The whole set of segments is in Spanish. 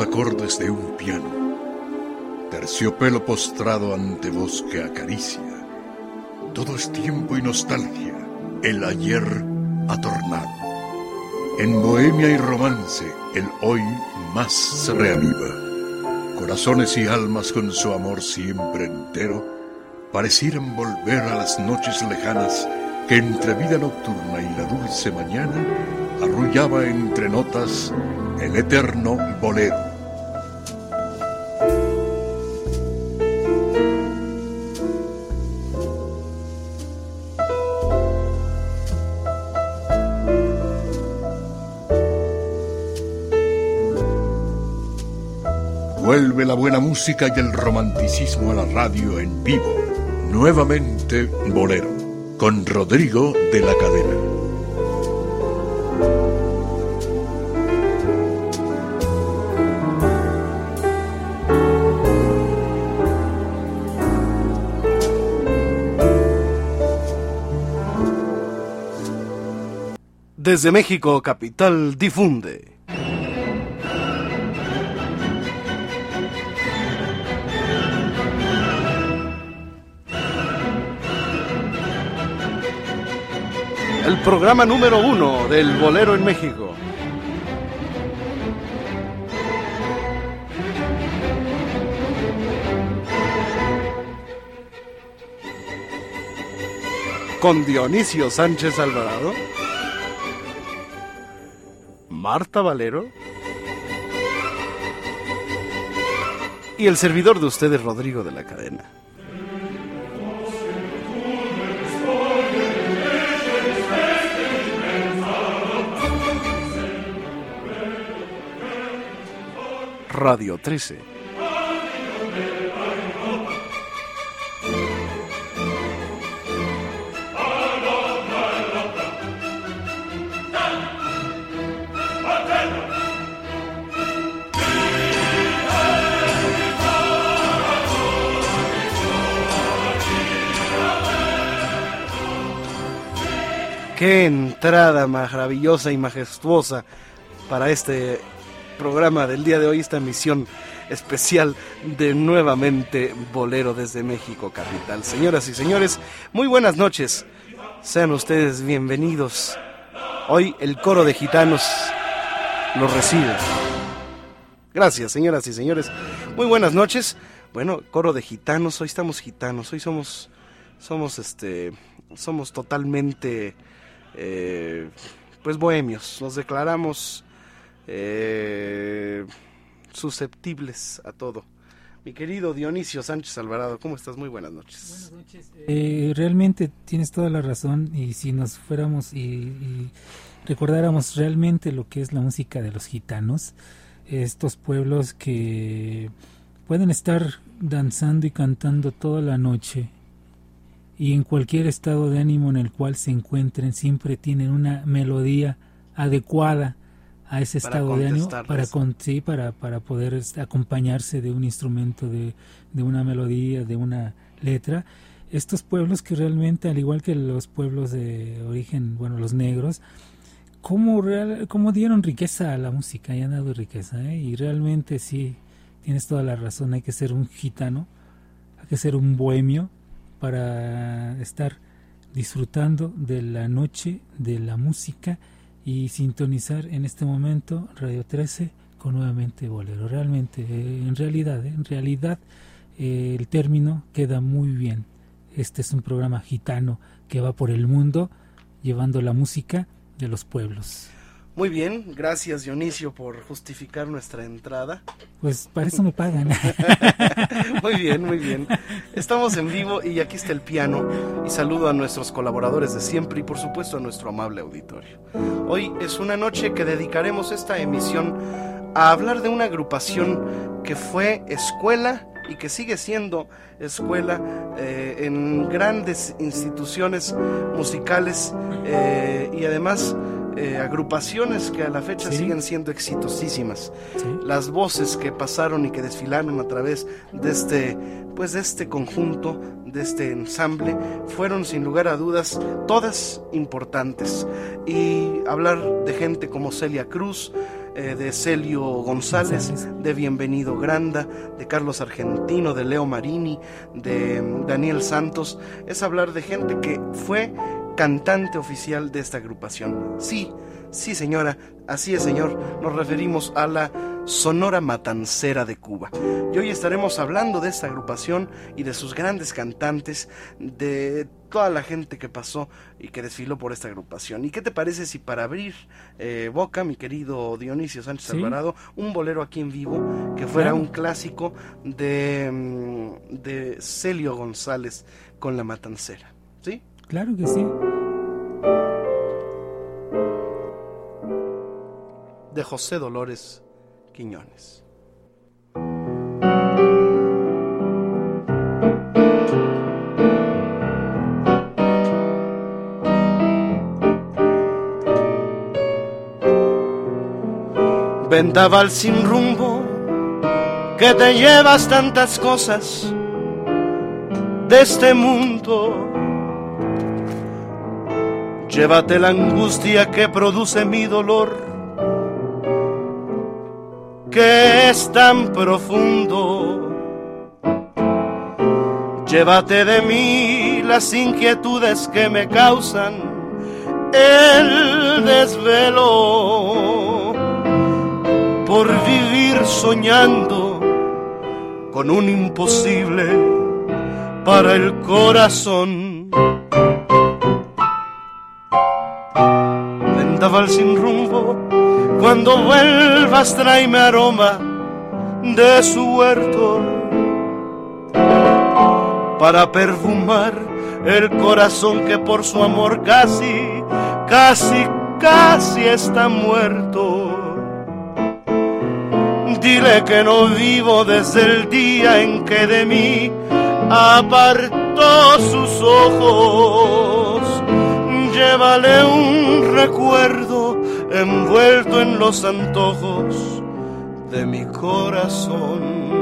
Acordes de un piano, terciopelo postrado ante voz que acaricia. Todo es tiempo y nostalgia, el ayer atornado. En bohemia y romance, el hoy más se reaviva. Corazones y almas con su amor siempre entero parecieran volver a las noches lejanas que entre vida nocturna y la dulce mañana arrullaba entre notas el eterno bolero. La música y el romanticismo a la radio en vivo. Nuevamente Bolero, con Rodrigo de la Cadena. Desde México, capital, difunde. Programa número uno del bolero en México. Con Dionisio Sánchez Alvarado. Marta Valero y el servidor de ustedes, Rodrigo de la Cadena. Radio 13. Qué entrada maravillosa y majestuosa para este programa del día de hoy, esta emisión especial de nuevamente Bolero desde México Capital. Señoras y señores, muy buenas noches. Sean ustedes bienvenidos. Hoy el coro de gitanos los recibe. Gracias, señoras y señores. Muy buenas noches. Bueno, coro de gitanos, hoy estamos gitanos, hoy somos somos este somos totalmente eh, pues bohemios, nos declaramos eh, susceptibles a todo. Mi querido Dionisio Sánchez Alvarado, ¿cómo estás? Muy buenas noches. Buenas noches. Eh, realmente tienes toda la razón y si nos fuéramos y, recordáramos realmente lo que es la música de los gitanos, estos pueblos que pueden estar danzando y cantando toda la noche y en cualquier estado de ánimo en el cual se encuentren siempre tienen una melodía adecuada a ese estado de ánimo para sí, para para poder este, acompañarse de un instrumento de, de una melodía de una letra. Estos pueblos que realmente al igual que los pueblos de origen bueno los negros cómo real, cómo dieron riqueza a la música y han dado riqueza ¿eh? y realmente sí tienes toda la razón hay que ser un gitano hay que ser un bohemio para estar disfrutando de la noche, de la música y sintonizar en este momento Radio 13 con nuevamente bolero. Realmente, eh, en realidad, eh, en realidad eh, el término queda muy bien. Este es un programa gitano que va por el mundo llevando la música de los pueblos. Muy bien, gracias Dionisio por justificar nuestra entrada. Pues para eso me pagan. muy bien, muy bien. Estamos en vivo y aquí está el piano y saludo a nuestros colaboradores de siempre y por supuesto a nuestro amable auditorio. Hoy es una noche que dedicaremos esta emisión a hablar de una agrupación que fue escuela y que sigue siendo escuela eh, en grandes instituciones musicales eh, y además eh, agrupaciones que a la fecha siguen siendo exitosísimas. Las voces que pasaron y que desfilaron a través de este, pues de este conjunto, de este ensamble, fueron sin lugar a dudas todas importantes. Y hablar de gente como Celia Cruz, eh, de Celio González, de Bienvenido Granda, de Carlos Argentino, de Leo Marini, de mm, Daniel Santos, es hablar de gente que fue cantante oficial de esta agrupación. Sí, sí señora, así es señor, nos referimos a la Sonora Matancera de Cuba. Y hoy estaremos hablando de esta agrupación y de sus grandes cantantes, de toda la gente que pasó y que desfiló por esta agrupación. ¿Y qué te parece si para abrir eh, boca, mi querido Dionisio Sánchez Alvarado, un bolero aquí en vivo que fuera un clásico de, mm, de Celio González con la Matancera? ¿Sí? Claro que sí. De José Dolores Quiñones. Vendaval sin rumbo, que te llevas tantas cosas de este mundo Llévate la angustia que produce mi dolor, que es tan profundo. Llévate de mí las inquietudes que me causan el desvelo por vivir soñando con un imposible para el corazón. Sin rumbo, cuando vuelvas tráeme aroma de su huerto para perfumar el corazón que por su amor casi, casi, casi está muerto. Dile que no vivo desde el día en que de mí apartó sus ojos llévale un recuerdo envuelto en los antojos de mi corazón.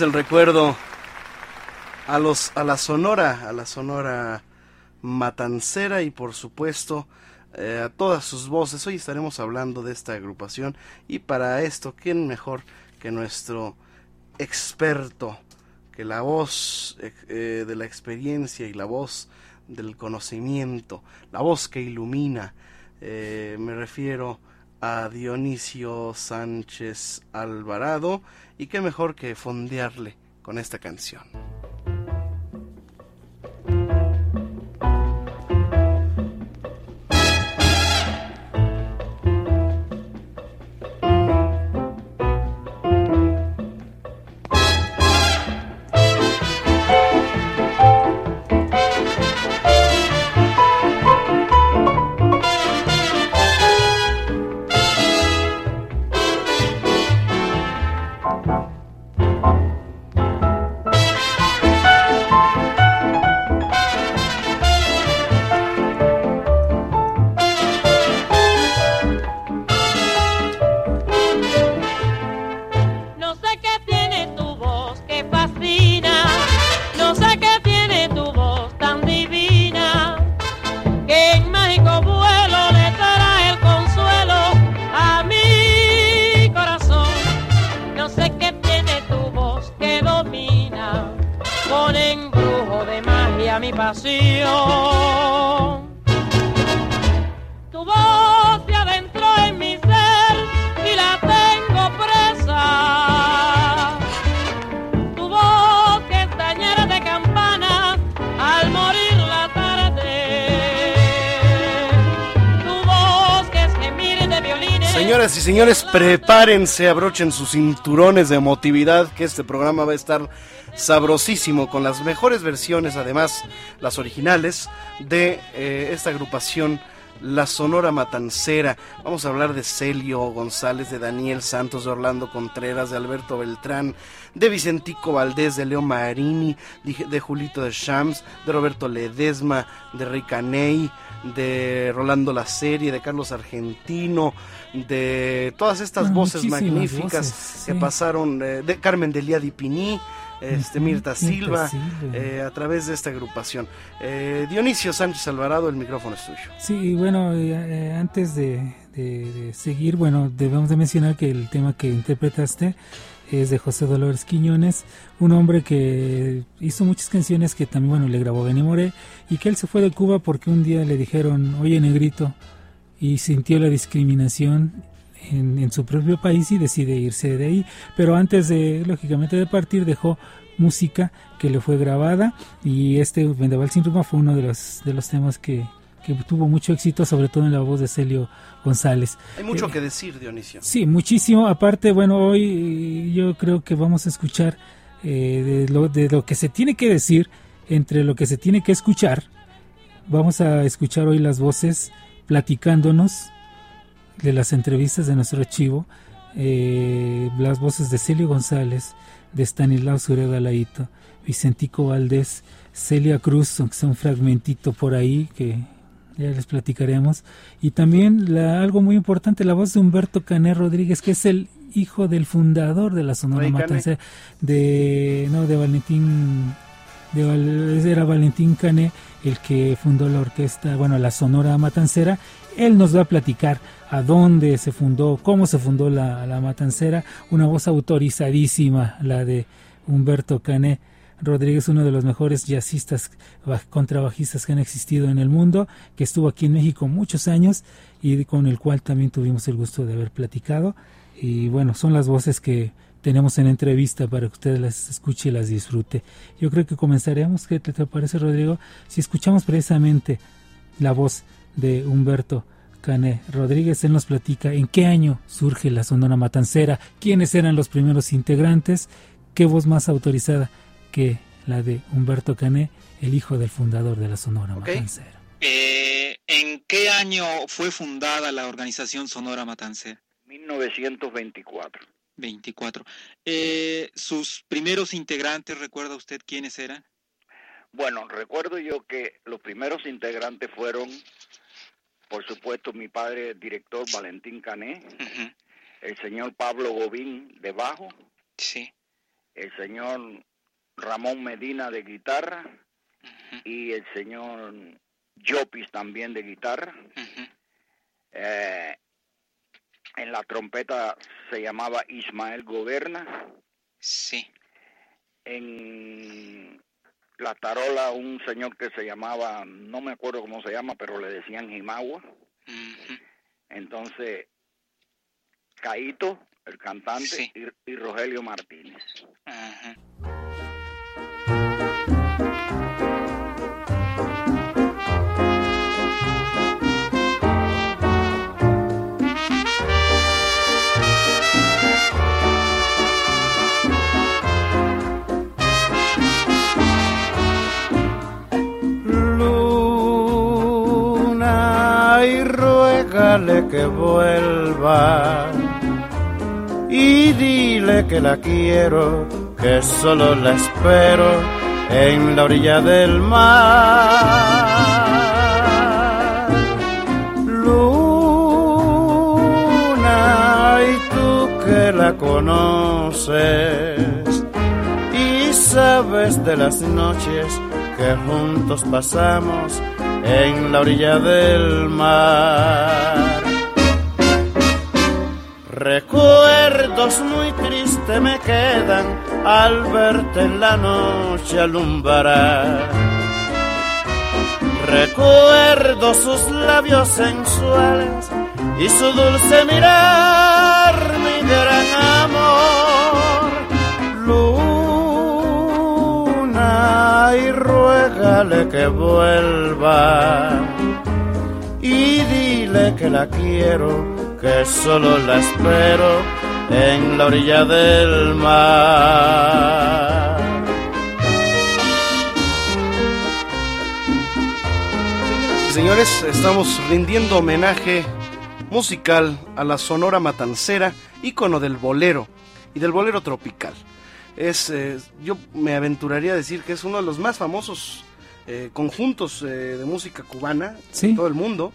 El recuerdo a los a la sonora, a la sonora matancera y por supuesto eh, a todas sus voces. Hoy estaremos hablando de esta agrupación y para esto, ¿quién mejor que nuestro experto, que la voz eh, de la experiencia y la voz del conocimiento, la voz que ilumina, eh, me refiero a Dionisio Sánchez Alvarado, y qué mejor que fondearle con esta canción. Prepárense, abrochen sus cinturones de emotividad, que este programa va a estar sabrosísimo con las mejores versiones, además las originales, de eh, esta agrupación. La Sonora Matancera. Vamos a hablar de Celio González, de Daniel Santos, de Orlando Contreras, de Alberto Beltrán, de Vicentico Valdés, de Leo Marini, de, Julito de Shams, de Roberto Ledesma, de Ricaney, de Rolando La Serie, de Carlos Argentino, de todas estas voces magníficas que pasaron, eh, de Carmen Delia Di Piní, este, Mirta, Silva, eh, a través de esta agrupación. Eh, Dionisio Sánchez Alvarado, el micrófono es tuyo. Sí, bueno, antes de, seguir, bueno, debemos de mencionar que el tema que interpretaste es de José Dolores Quiñones, un hombre que hizo muchas canciones que también, bueno, le grabó Benny Moré y que él se fue de Cuba porque un día le dijeron, oye, negrito, y sintió la discriminación en, su propio país y decide irse de ahí. Pero antes de, lógicamente, de partir, dejó música que le fue grabada y este Vendaval sin rumba fue uno de los, de los temas que, tuvo mucho éxito, sobre todo en la voz de Celio González. Hay mucho eh, que decir, Dionisio. Sí, muchísimo. Aparte, bueno, hoy yo creo que vamos a escuchar eh, de, lo, de lo que se tiene que decir entre lo que se tiene que escuchar. Vamos a escuchar hoy las voces platicándonos de las entrevistas de nuestro archivo, eh, las voces de Celio González, de Stanislao Sureda Laito, Vicentico Valdés, Celia Cruz, aunque sea un fragmentito por ahí que ya les platicaremos, y también la, algo muy importante, la voz de Humberto Cané Rodríguez, que es el hijo del fundador de la Sonora Matanza, de, no, de Valentín, de, era Valentín Cané, el que fundó la orquesta, bueno, la Sonora Matancera. Él nos va a platicar a dónde se fundó, cómo se fundó la, Matancera. Una voz autorizadísima, la de Humberto Cané Rodríguez, uno de los mejores jazzistas, contrabajistas que han existido en el mundo, que estuvo aquí en México muchos años y con el cual también tuvimos el gusto de haber platicado. Y bueno, son las voces que tenemos en entrevista para que usted las escuche y las disfrute. Yo creo que comenzaremos, ¿qué te parece Rodrigo? Si escuchamos precisamente la voz de Humberto Cané Rodríguez, él nos platica en qué año surge la Sonora Matancera, quiénes eran los primeros integrantes, qué voz más autorizada que la de Humberto Cané, el hijo del fundador de la Sonora Matancera. Eh, ¿En qué año fue fundada la organización Sonora Matancera? 1924. 24. Eh, ¿Sus primeros integrantes, recuerda usted quiénes eran? Bueno, recuerdo yo que los primeros integrantes fueron, por supuesto, mi padre, director Valentín Cané, el señor Pablo Gobín de bajo, sí. el señor Ramón Medina de guitarra y el señor Jopis también de guitarra. Eh, en la trompeta se llamaba Ismael Goberna. Sí. En la tarola un señor que se llamaba, no me acuerdo cómo se llama, pero le decían Jimagua. Entonces, Caito, el cantante, y, Rogelio Martínez. Ruégale que vuelva y dile que la quiero, que solo la espero en la orilla del mar. Luna, y tú que la conoces y sabes de las noches que juntos pasamos en la orilla del mar. Recuerdos muy tristes me quedan al verte en la noche alumbrar. Recuerdo sus labios sensuales y su dulce mirar, mi gran amor. Luna, ruégale que vuelva y dile que la quiero que solo la espero en la orilla del mar. Señores, estamos rindiendo homenaje musical a la Sonora Matancera, ícono del bolero y del bolero tropical. Es, eh, yo me aventuraría a decir que es uno de los más famosos eh, conjuntos eh, de música cubana en todo el mundo,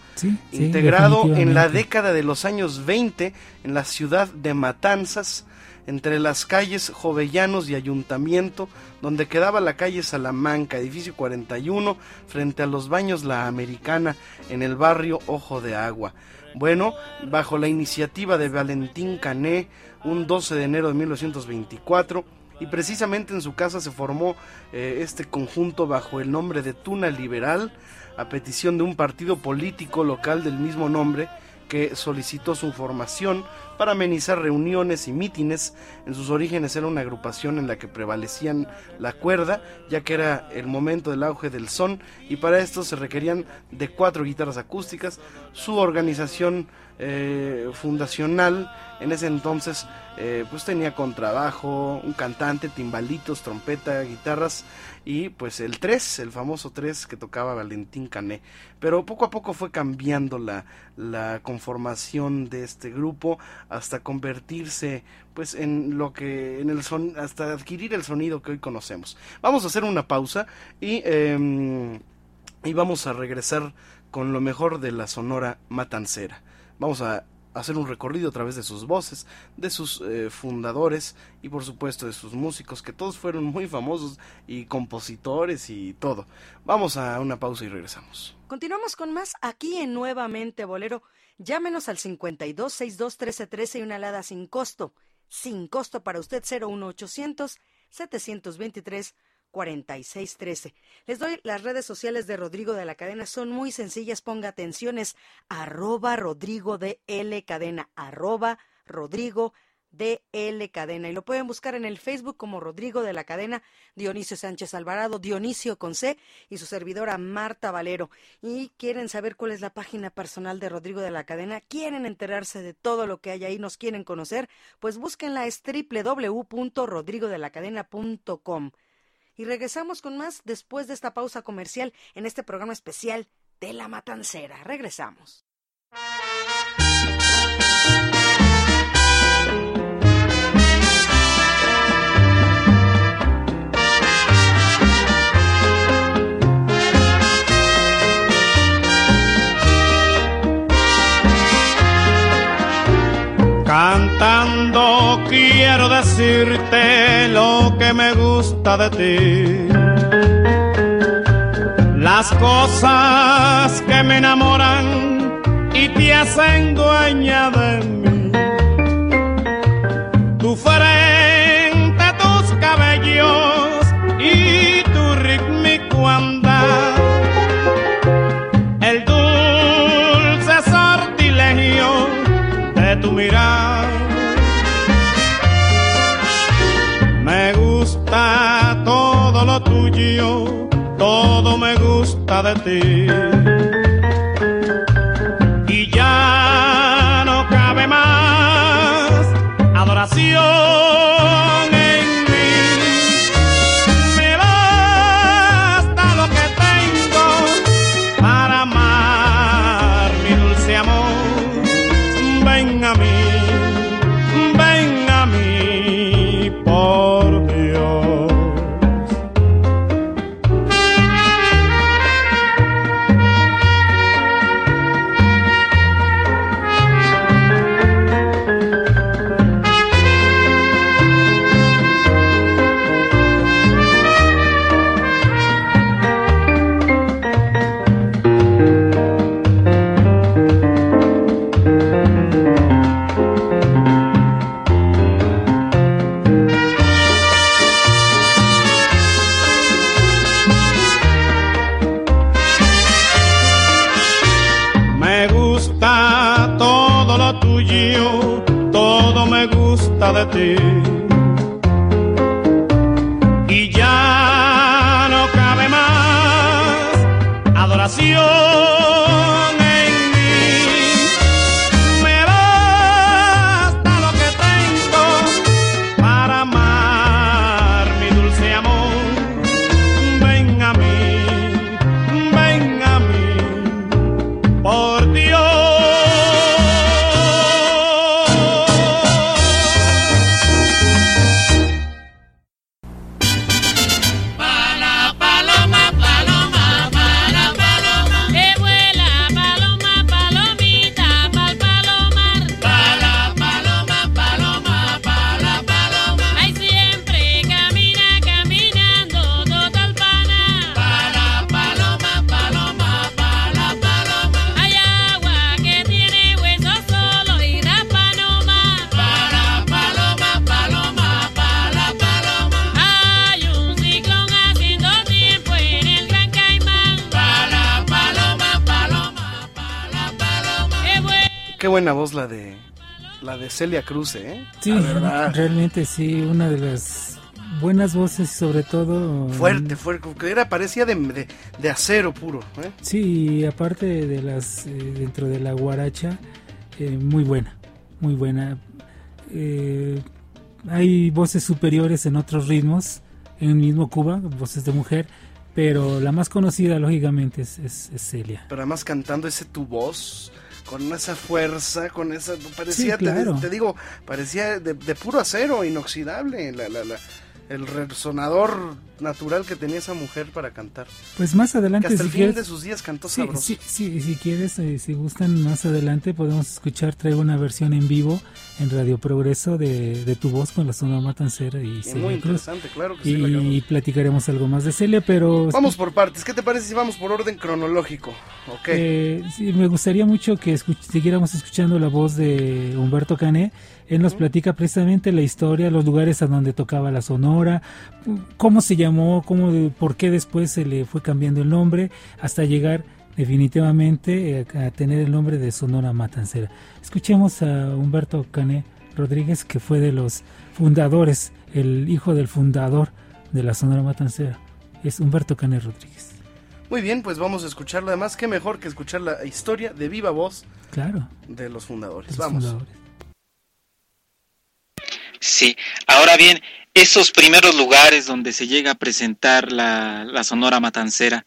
integrado en la década de los años 20 en la ciudad de Matanzas, entre las calles Jovellanos y Ayuntamiento, donde quedaba la calle Salamanca, edificio 41, frente a los baños La Americana, en el barrio Ojo de Agua. Bueno, bajo la iniciativa de Valentín Cané, un 12 de enero de 1924, y precisamente en su casa se formó eh, este conjunto bajo el nombre de Tuna Liberal a petición de un partido político local del mismo nombre que solicitó su formación para amenizar reuniones y mítines. En sus orígenes era una agrupación en la que prevalecían la cuerda, ya que era el momento del auge del son, y para esto se requerían de cuatro guitarras acústicas. Su organización eh, fundacional en ese entonces eh, pues tenía contrabajo, un cantante, timbalitos, trompeta, guitarras y pues el 3, el famoso 3 que tocaba Valentín Cané. Pero poco a poco fue cambiando la, la conformación de este grupo hasta convertirse pues en lo que en el son hasta adquirir el sonido que hoy conocemos. Vamos a hacer una pausa y em, y vamos a regresar con lo mejor de la Sonora Matancera. Vamos a hacer un recorrido a través de sus voces, de sus eh, fundadores y por supuesto de sus músicos, que todos fueron muy famosos y compositores y todo. Vamos a una pausa y regresamos. Continuamos con más aquí en Nuevamente Bolero. Llámenos al 52 62 13 13 y una alada sin costo. Sin costo para usted 01800 723 4613. Les doy las redes sociales de Rodrigo de la Cadena, son muy sencillas, ponga atenciones, arroba Rodrigo de L Cadena, arroba Rodrigo de L Cadena. Y lo pueden buscar en el Facebook como Rodrigo de la Cadena, Dionisio Sánchez Alvarado, Dionisio con C y su servidora Marta Valero. Y quieren saber cuál es la página personal de Rodrigo de la Cadena, quieren enterarse de todo lo que hay ahí, nos quieren conocer, pues búsquenla es www.rodrigodelacadena.com. Y regresamos con más después de esta pausa comercial en este programa especial de La Matancera. Regresamos. Cantando quiero lo que me gusta de ti. Las cosas que me enamoran y te hacen dueña de mí. Gusta de ti. Celia Cruz, ¿eh? Sí, realmente sí, una de las buenas voces y sobre todo... Fuerte, fuerte, que era, parecía de, de, acero puro. ¿eh? Sí, aparte de las, eh, dentro de la guaracha, eh, muy buena, muy buena. Eh, hay voces superiores en otros ritmos, en el mismo Cuba, voces de mujer, pero la más conocida, lógicamente, es, es Celia. Pero además cantando ese tu voz con esa fuerza, con esa, parecía, te, digo, parecía de, puro acero, inoxidable, la, la, la, el resonador natural que tenía esa mujer para cantar. Pues más adelante, hasta el fin de sus días cantó sí, sabroso. Sí, sí, si quieres, eh, si gustan más adelante, podemos escuchar, traigo una versión en vivo en Radio Progreso de, de tu voz con la zona matancera y Muy interesante, claro que y, Y platicaremos algo más de Celia, pero... Vamos por partes, ¿qué te parece si vamos por orden cronológico? Okay. Eh, sí, me gustaría mucho que siguiéramos escuchando la voz de Humberto Cané. Él nos platica precisamente la historia, los lugares a donde tocaba la Sonora, cómo se llamó, cómo, por qué después se le fue cambiando el nombre, hasta llegar definitivamente eh, a tener el nombre de Sonora Matancera. Escuchemos a Humberto Cané Rodríguez, que fue de los fundadores, el hijo del fundador de la Sonora Matancera. Es Humberto Cané Rodríguez. Muy bien, pues vamos a escucharlo. Además, qué mejor que escuchar la historia de viva voz claro. de los fundadores. vamos. Sí, ahora bien, esos primeros lugares donde se llega a presentar la, la Sonora Matancera,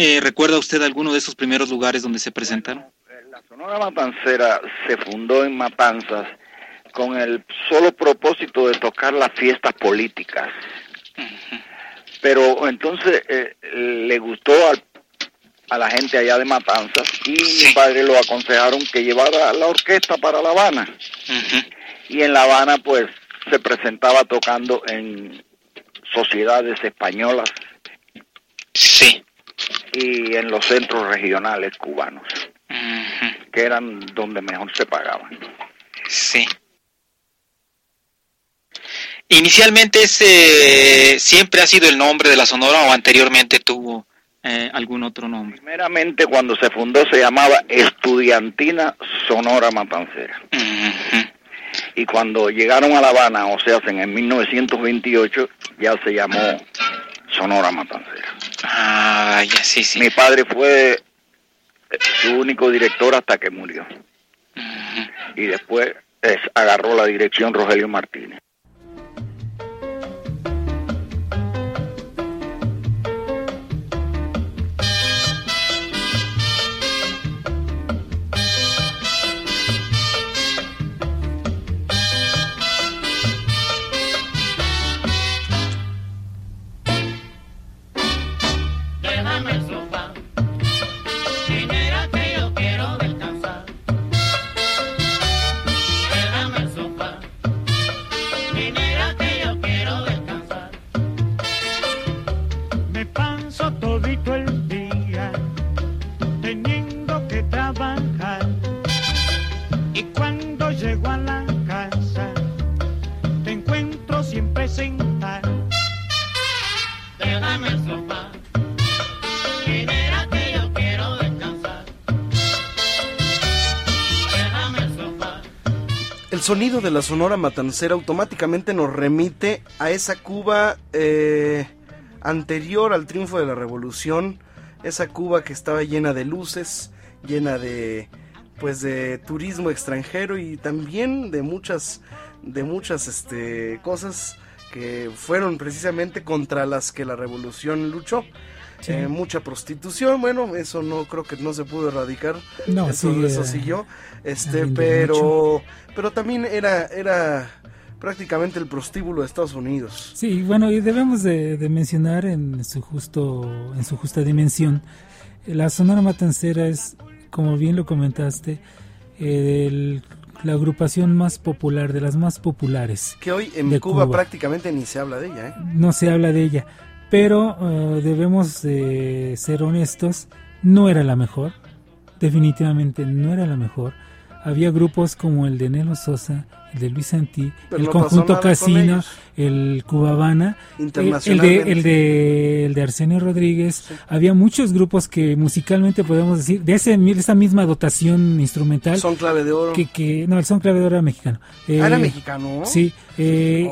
eh, ¿recuerda usted alguno de esos primeros lugares donde se presentaron? La Sonora Matancera se fundó en Matanzas con el solo propósito de tocar las fiestas políticas. Pero entonces eh, le gustó a la gente allá de Matanzas y mi padre lo aconsejaron que llevara la orquesta para La Habana. Y en La Habana pues se presentaba tocando en sociedades españolas. Sí. Y en los centros regionales cubanos, que eran donde mejor se pagaban. Sí. Inicialmente ese siempre ha sido el nombre de la Sonora o anteriormente tuvo eh, algún otro nombre. Primeramente cuando se fundó se llamaba Estudiantina Sonora Matancera y cuando llegaron a La Habana, o sea, en 1928, ya se llamó Sonora Matancera. Ah, ya sí, sí. Mi padre fue su único director hasta que murió. Y después agarró la dirección Rogelio Martínez. Sonido de la Sonora Matancera automáticamente nos remite a esa Cuba eh, anterior al triunfo de la revolución, esa Cuba que estaba llena de luces, llena de pues de turismo extranjero y también de muchas de muchas este, cosas que fueron precisamente contra las que la revolución luchó. Eh, mucha prostitución, bueno, eso no creo que no se pudo erradicar, no, eso, eso siguió, este, pero, pero también era, era prácticamente el prostíbulo de Estados Unidos. Sí, bueno, y debemos de, mencionar en su justo, en su justa dimensión, la Sonora Matancera es, como bien lo comentaste, la agrupación más popular, de las más populares. Que hoy en Cuba, prácticamente ni se habla de ella, ¿eh? No se habla de ella pero eh, debemos ser honestos, no era la mejor, definitivamente no era la mejor. Había grupos como el de Nelo Sosa, el de Luis Santí, el conjunto Casino, el Cubabana, el, de, el, de, el de Arsenio Rodríguez. Había muchos grupos que musicalmente podemos decir, de, ese, esa misma dotación instrumental. Son clave de oro. Que, que, no, el son clave de oro era mexicano. Eh, ¿Era mexicano? Sí. Eh,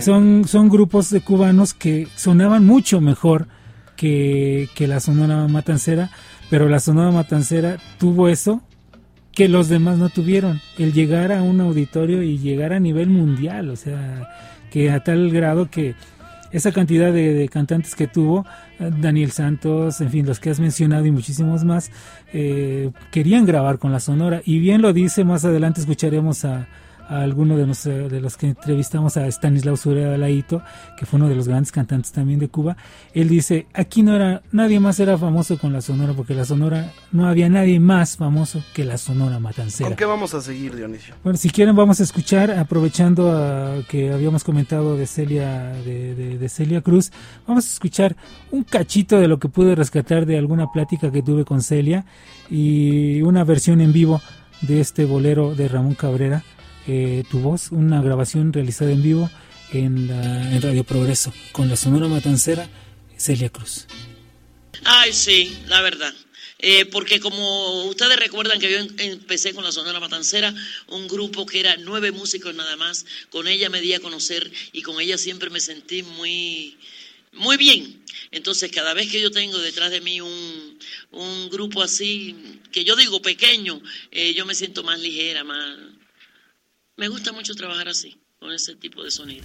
Son, son grupos de cubanos que sonaban mucho mejor que, que la Sonora Matancera, pero la Sonora Matancera tuvo eso que los demás no tuvieron, el llegar a un auditorio y llegar a nivel mundial, o sea, que a tal grado que esa cantidad de, cantantes que tuvo, eh, Daniel Santos, en fin, los que has mencionado y muchísimos más, eh, querían grabar con la Sonora. Y bien lo dice, más adelante escucharemos a, a alguno de, los, de los que entrevistamos a Stanislaw Sureda Laito, que fue uno de los grandes cantantes también de Cuba, él dice, aquí no era, nadie más era famoso con la Sonora, porque la Sonora, no había nadie más famoso que la Sonora Matancera. ¿Con qué vamos a seguir, Dionisio? Bueno, si quieren vamos a escuchar, aprovechando a, que habíamos comentado de Celia, de, de Celia Cruz, vamos a escuchar un cachito de lo que pude rescatar de alguna plática que tuve con Celia y una versión en vivo de este bolero de Ramón Cabrera eh, tu voz, una grabación realizada en vivo en, la, Radio Progreso con la Sonora Matancera Celia Cruz. Ay, sí, la verdad. Eh, porque como ustedes recuerdan que yo em, empecé con la Sonora Matancera, un grupo que era nueve músicos nada más, con ella me di a conocer y con ella siempre me sentí muy, muy bien. Entonces, cada vez que yo tengo detrás de mí un, un grupo así, que yo digo pequeño, eh, yo me siento más ligera, más, me gusta mucho trabajar así, con ese tipo de sonido.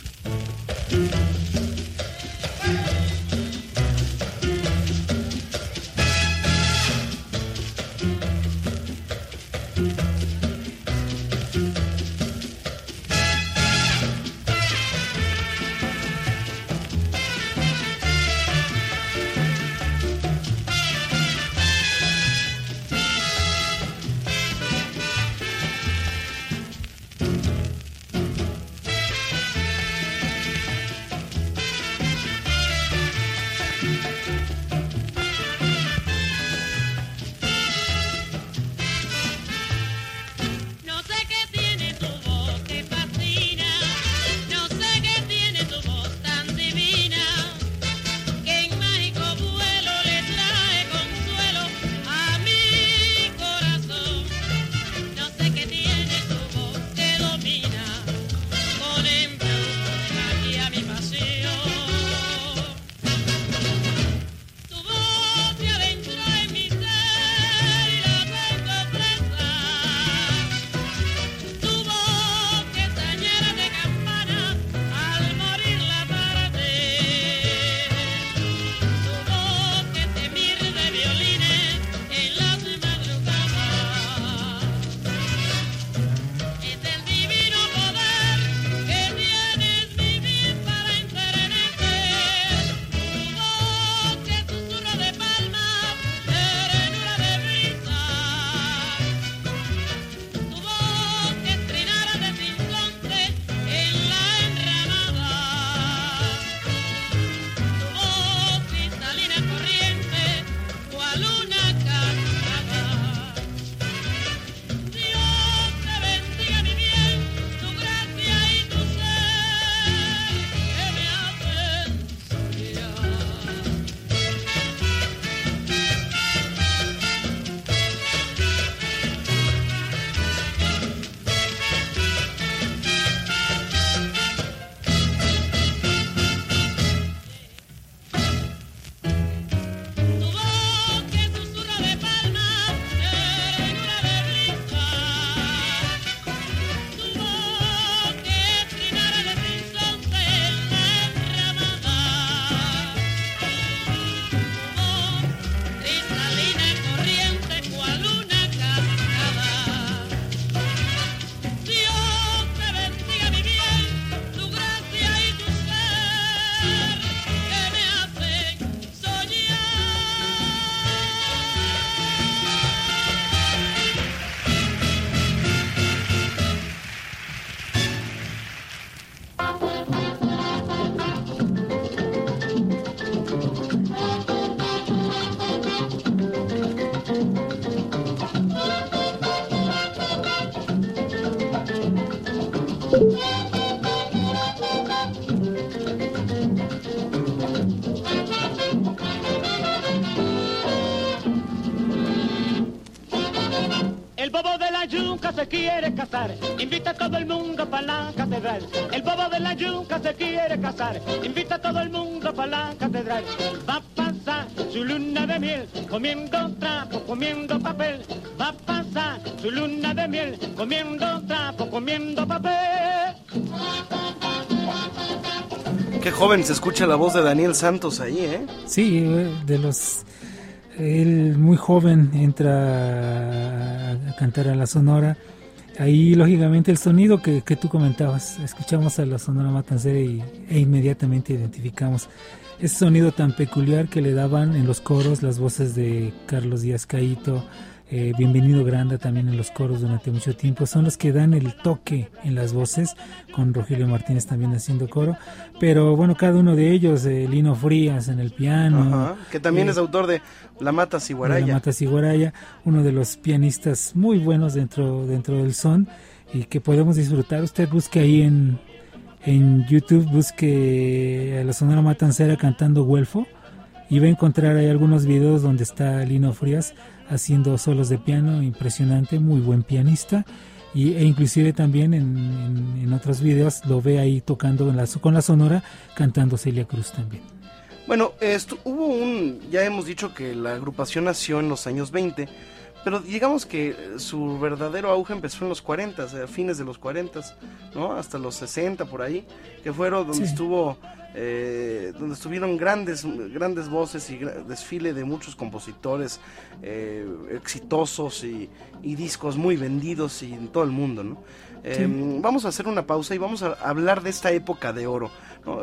Invita a todo el mundo para la catedral. El bobo de la yuca se quiere casar, invita a todo el mundo para la catedral. Va a pasar su luna de miel, comiendo trapo, comiendo papel. Va a pasar su luna de miel, comiendo trapo, comiendo papel. Qué joven se escucha la voz de Daniel Santos ahí, ¿eh? Sí, eh, de los él muy joven entra a cantar a la Sonora. Ahí, lógicamente, el sonido que, tú comentabas, escuchamos a la Sonora Matancera y, e inmediatamente identificamos ese sonido tan peculiar que le daban en los coros las voces de Carlos Díaz Caíto, eh, Bienvenido Granda también en los coros durante mucho tiempo, son los que dan el toque en las voces, con Rogelio Martínez también haciendo coro, pero bueno, cada uno de ellos, eh, Lino Frías en el piano. que también es autor de La Mata Ciguaraya. La Mata Ciguaraya, uno de los pianistas muy buenos dentro, dentro del son y que podemos disfrutar. Usted busque ahí en, en YouTube, busque a la Sonora Matancera cantando Güelfo y va a encontrar ahí algunos videos donde está Lino Frías haciendo solos de piano, impresionante, muy buen pianista. Y, e inclusive también en, otros videos lo ve ahí tocando con la, con la sonora, cantando Celia Cruz también. Bueno, esto, hubo un, ya hemos dicho que la agrupación nació en los años 20, pero digamos que su verdadero auge empezó en los 40, a fines de los 40, ¿no? Hasta los 60 por ahí, que fueron donde estuvo eh, donde estuvieron grandes, grandes voces y desfile de muchos compositores eh, exitosos y, discos muy vendidos y en todo el mundo. ¿no? Em, vamos a hacer una pausa y vamos a hablar de esta época de oro.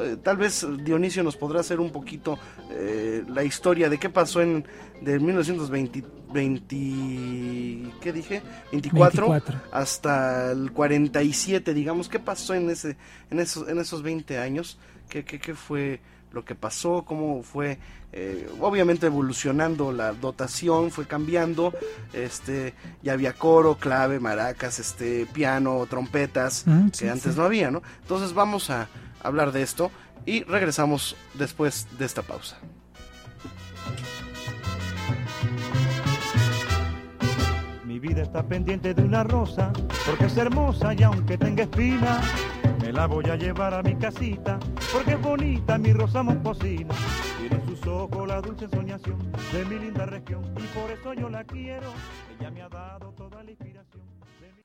Eh, tal vez Dionisio nos podrá hacer un poquito la historia de qué pasó en de 1920, 20, ¿qué dije? 24, hasta el 47, digamos, qué pasó en ese en esos en esos 20 años qué, qué, fue lo que pasó, cómo fue, eh, obviamente evolucionando la dotación, fue cambiando, este, ya había coro, clave, maracas, este, piano, trompetas, mm, que antes no había, ¿no? Entonces vamos a hablar de esto y regresamos después de esta pausa. Mi vida está pendiente de una rosa, porque es hermosa y aunque tenga espina, me la voy a llevar a mi casita, porque es bonita mi rosa momposina. Tiene en sus ojos la dulce soñación de mi linda región, y por eso yo la quiero. Ella me ha dado toda la inspiración.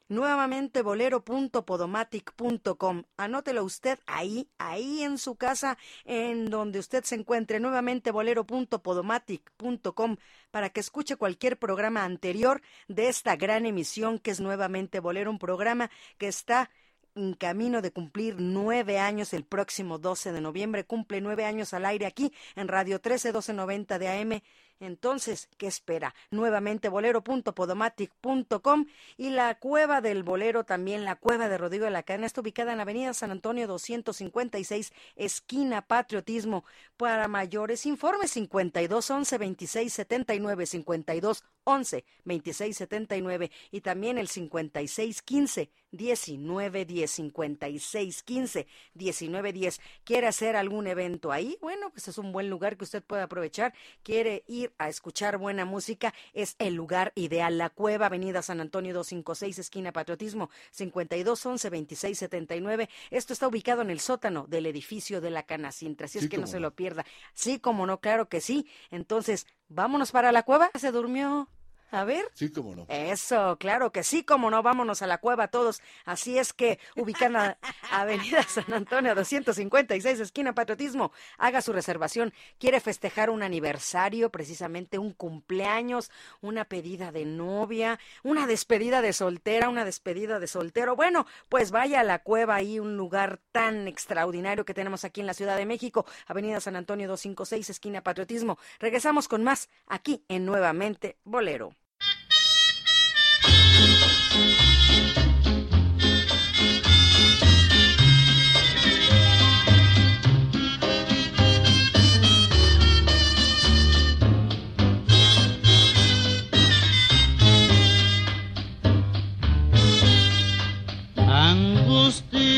Nuevamente bolero.podomatic.com. Anótelo usted ahí, ahí en su casa, en donde usted se encuentre. Nuevamente bolero.podomatic.com para que escuche cualquier programa anterior de esta gran emisión que es Nuevamente Bolero, un programa que está en camino de cumplir nueve años el próximo 12 de noviembre. Cumple nueve años al aire aquí en Radio 13 1290 de AM entonces, ¿qué espera? Nuevamente bolero.podomatic.com y la cueva del bolero también, la cueva de Rodrigo de la Cana, está ubicada en Avenida San Antonio 256, esquina Patriotismo. Para mayores informes, 52 11 26 79, 52 11 26 79 y también el 56 15 19 10, 56 15 19 10. ¿Quiere hacer algún evento ahí? Bueno, pues es un buen lugar que usted puede aprovechar. ¿Quiere ir a escuchar buena música, es el lugar ideal. La Cueva, Avenida San Antonio 256, esquina Patriotismo, 5211 2679. Esto está ubicado en el sótano del edificio de la Canacintra, así es que no se lo pierda. Sí, como no, claro que sí. Entonces, vámonos para la cueva. Se durmió. A ver. Sí, cómo no. Eso, claro que sí, cómo no. Vámonos a la cueva todos. Así es que ubican a Avenida San Antonio 256, esquina Patriotismo. Haga su reservación. ¿Quiere festejar un aniversario, precisamente un cumpleaños, una pedida de novia, una despedida de soltera, una despedida de soltero? Bueno, pues vaya a la cueva ahí, un lugar tan extraordinario que tenemos aquí en la Ciudad de México. Avenida San Antonio 256, esquina Patriotismo. Regresamos con más aquí en Nuevamente Bolero.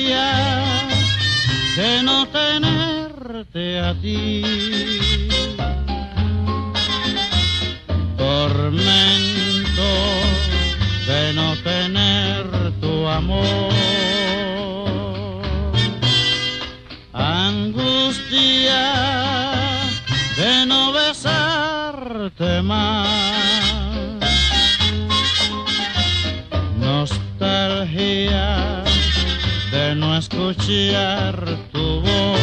alegría de no tenerte a ti. Tormento de no tener tu amor. Angustia de no besarte más. No escuchar tu voz.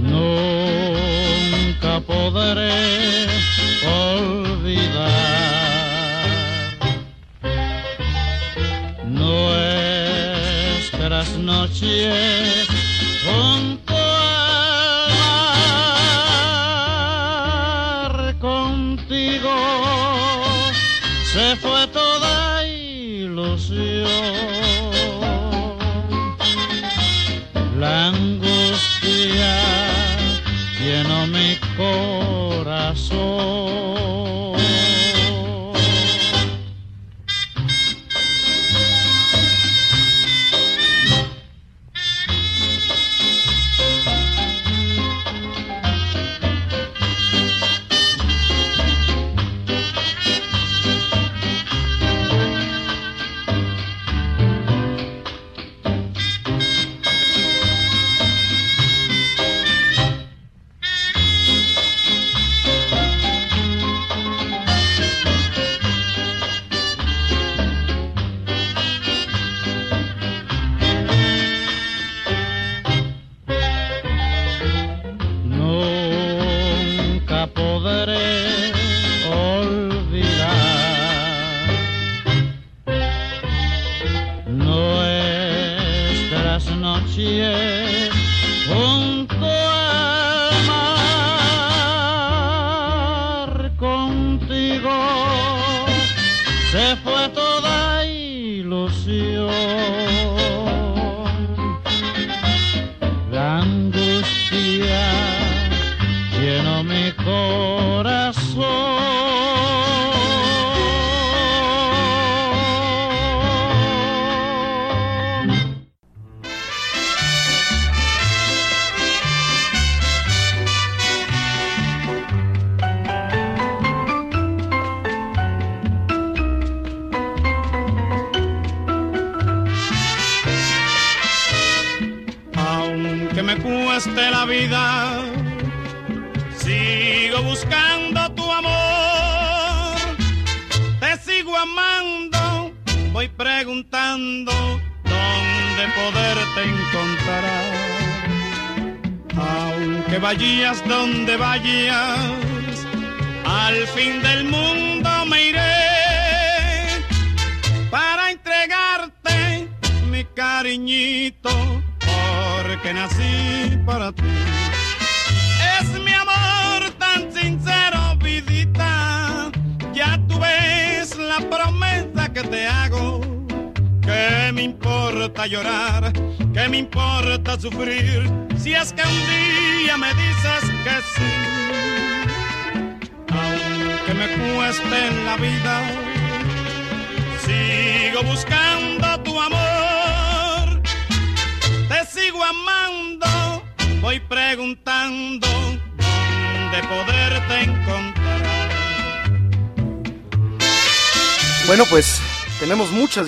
Nunca podré olvidar nuestras noches junto al mar contigo se fue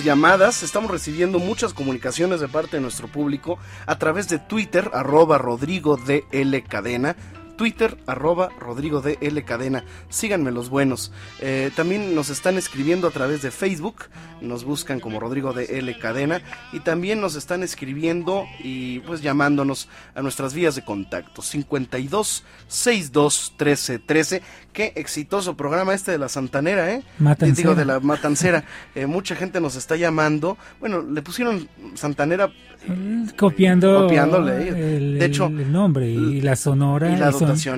llamadas, estamos recibiendo muchas comunicaciones de parte de nuestro público a través de Twitter, arroba Rodrigo de L Cadena. Twitter, arroba Rodrigo de L Cadena. Síganme los buenos. Eh, también nos están escribiendo a través de Facebook. Nos buscan como Rodrigo de L Cadena. Y también nos están escribiendo y pues llamándonos a nuestras vías de contacto. 52 62 13 13. Qué exitoso programa este de la Santanera, ¿eh? Matancera. Digo, de la Matancera. Eh, mucha gente nos está llamando. Bueno, le pusieron Santanera copiando Copiándole. el, De hecho, el nombre y la sonora y la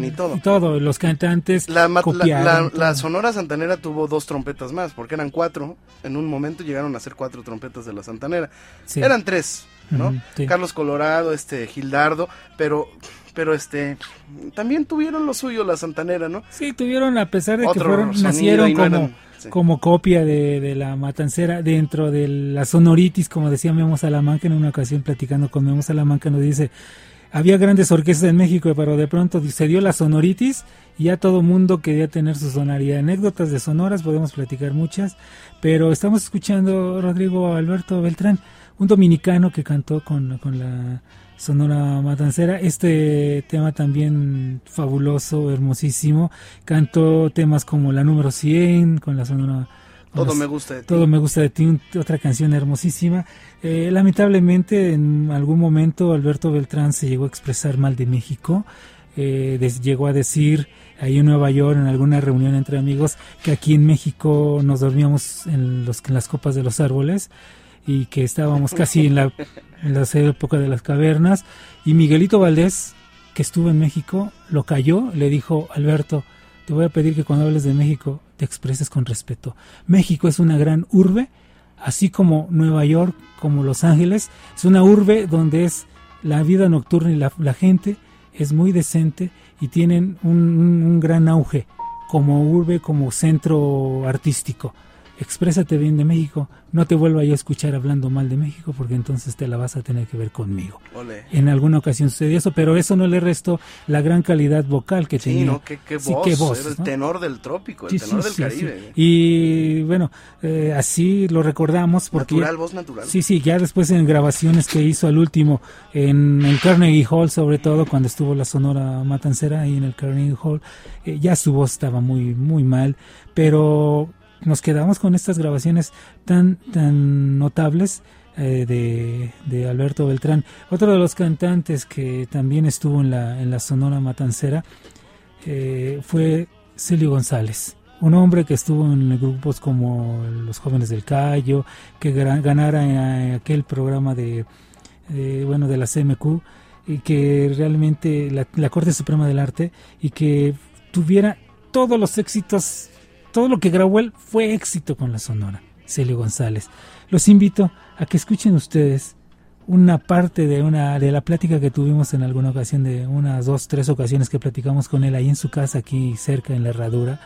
y todo. los cantantes La, copiaron la- Sonora Santanera tuvo dos trompetas más, porque eran cuatro. En un momento llegaron a ser cuatro trompetas de la Santanera. Sí. Eran tres, ¿no? Sí. Carlos Colorado, este, Gildardo, pero, pero este, también tuvieron lo suyo la Santanera, ¿no? Sí, tuvieron, a pesar de que fueron, nacieron no como, eran- sí. como copia de, de la matancera dentro de la sonoritis, como decía Memo Salamanca en una ocasión platicando con Memo Salamanca, nos dice, había grandes orquestas en México, pero de pronto se dio la sonoritis y ya todo mundo quería tener su sonoridad. Anécdotas de sonoras, podemos platicar muchas, pero estamos escuchando Rodrigo Alberto Beltrán, un dominicano que cantó con, con la Sonora Matancera. Este tema también fabuloso, hermosísimo. Cantó temas como la número 100 con la Sonora todo me gusta de ti. Todo me gusta de ti, otra canción hermosísima. Eh, lamentablemente, en algún momento Alberto Beltrán se llegó a expresar mal de México. Eh, llegó a decir ahí en Nueva York, en alguna reunión entre amigos, que aquí en México nos dormíamos en, los, en las copas de los árboles y que estábamos casi en la, en la época de las cavernas. Y Miguelito Valdés, que estuvo en México, lo cayó, le dijo, Alberto, te voy a pedir que cuando hables de México expreses con respeto. México es una gran urbe, así como Nueva York, como Los Ángeles, es una urbe donde es la vida nocturna y la, gente es muy decente y tienen un gran auge como urbe, como centro artístico exprésate bien de México, no te vuelva yo a escuchar hablando mal de México porque entonces te la vas a tener que ver conmigo. En alguna ocasión sucedió eso, pero eso no le restó la gran calidad vocal que tenía. No, qué, voz, era el tenor del trópico, el tenor del Caribe. Y bueno, eh, así lo recordamos porque... Natural, voz natural. Sí, sí, ya después en grabaciones que hizo al último en el Carnegie Hall, sobre todo cuando estuvo la Sonora Matancera ahí en el Carnegie Hall, eh, ya su voz estaba muy, muy mal, pero nos quedamos con estas grabaciones tan, tan notables eh, de, de, Alberto Beltrán. Otro de los cantantes que también estuvo en la, en la Sonora Matancera eh, fue Celio González. Un hombre que estuvo en grupos como Los Jóvenes del Cayo, que ganara aquel programa de, bueno, de la CMQ, y que realmente la Corte Suprema del Arte, y que tuviera todos los éxitos todo lo que grabó él fue éxito con la Sonora, Celio González. Los invito a que escuchen ustedes una parte de una de la plática que tuvimos en alguna ocasión de unas dos tres ocasiones que platicamos con él ahí en su casa aquí cerca en la herradura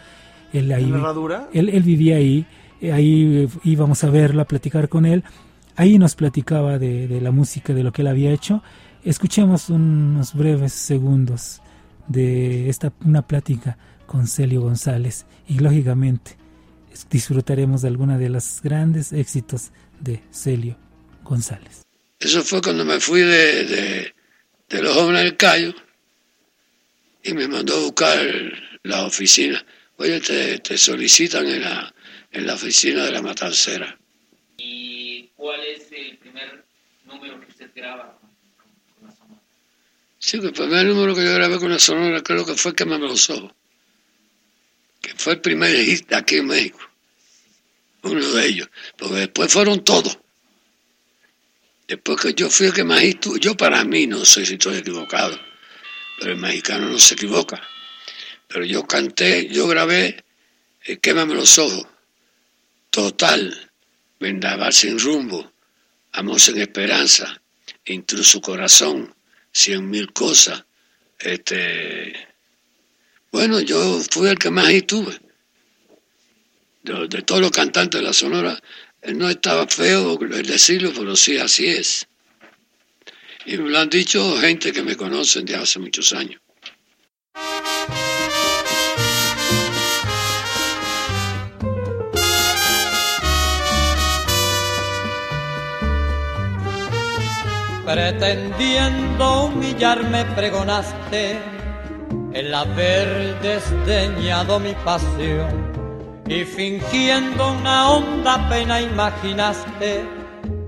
él ahí ¿En la herradura? Él, él vivía ahí eh, ahí íbamos a verlo a platicar con él ahí nos platicaba de, de la música de lo que él había hecho escuchemos unos breves segundos de esta una plática con Celio González y lógicamente disfrutaremos de alguna de los grandes éxitos de Celio González. Eso fue cuando me fui de, de, los jóvenes del Cayo y me mandó a buscar la oficina. Oye, te, te solicitan en la, en la oficina de la matancera. ¿Y cuál es el primer número que usted graba con, la sonora? Sí, el primer número que yo grabé con la sonora creo que fue Quémame los ojos que fue el primer hit aquí en México, uno de ellos, porque después fueron todos. Después que yo fui el que más hit yo para mí, no sé si estoy equivocado, pero el mexicano no se equivoca. Pero yo canté, yo grabé eh, Quémame los ojos, Total, Vendaval sin rumbo, Amor sin esperanza, Intruso corazón, Cien mil cosas, este bueno, yo fui el que más ahí tuve. De, todos los cantantes de la Sonora, no estaba feo el decirlo, pero sí, así es. Y me lo han dicho gente que me conocen de hace muchos años. Pretendiendo humillarme pregonaste el haber desdeñado mi pasión y fingiendo una honda pena imaginaste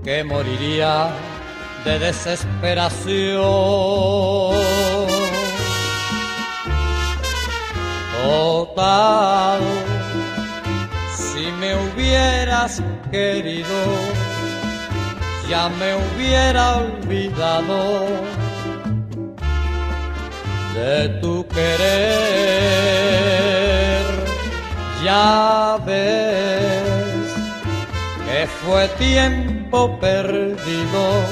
que moriría de desesperación. Total, si me hubieras querido, ya me hubiera olvidado de tu querer. Ya ves que fue tiempo perdido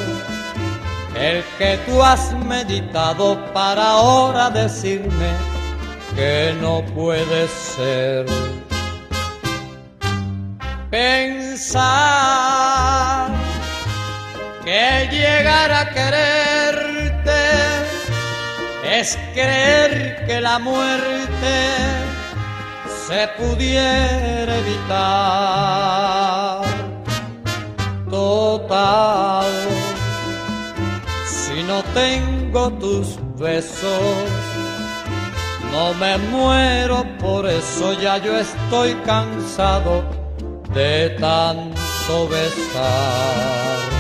el que tú has meditado para ahora decirme que no puede ser. Pensar que llegar a quererte es creer que la muerte se pudiera evitar. Total, si no tengo tus besos. No me muero, por eso ya yo estoy cansado de tanto besar.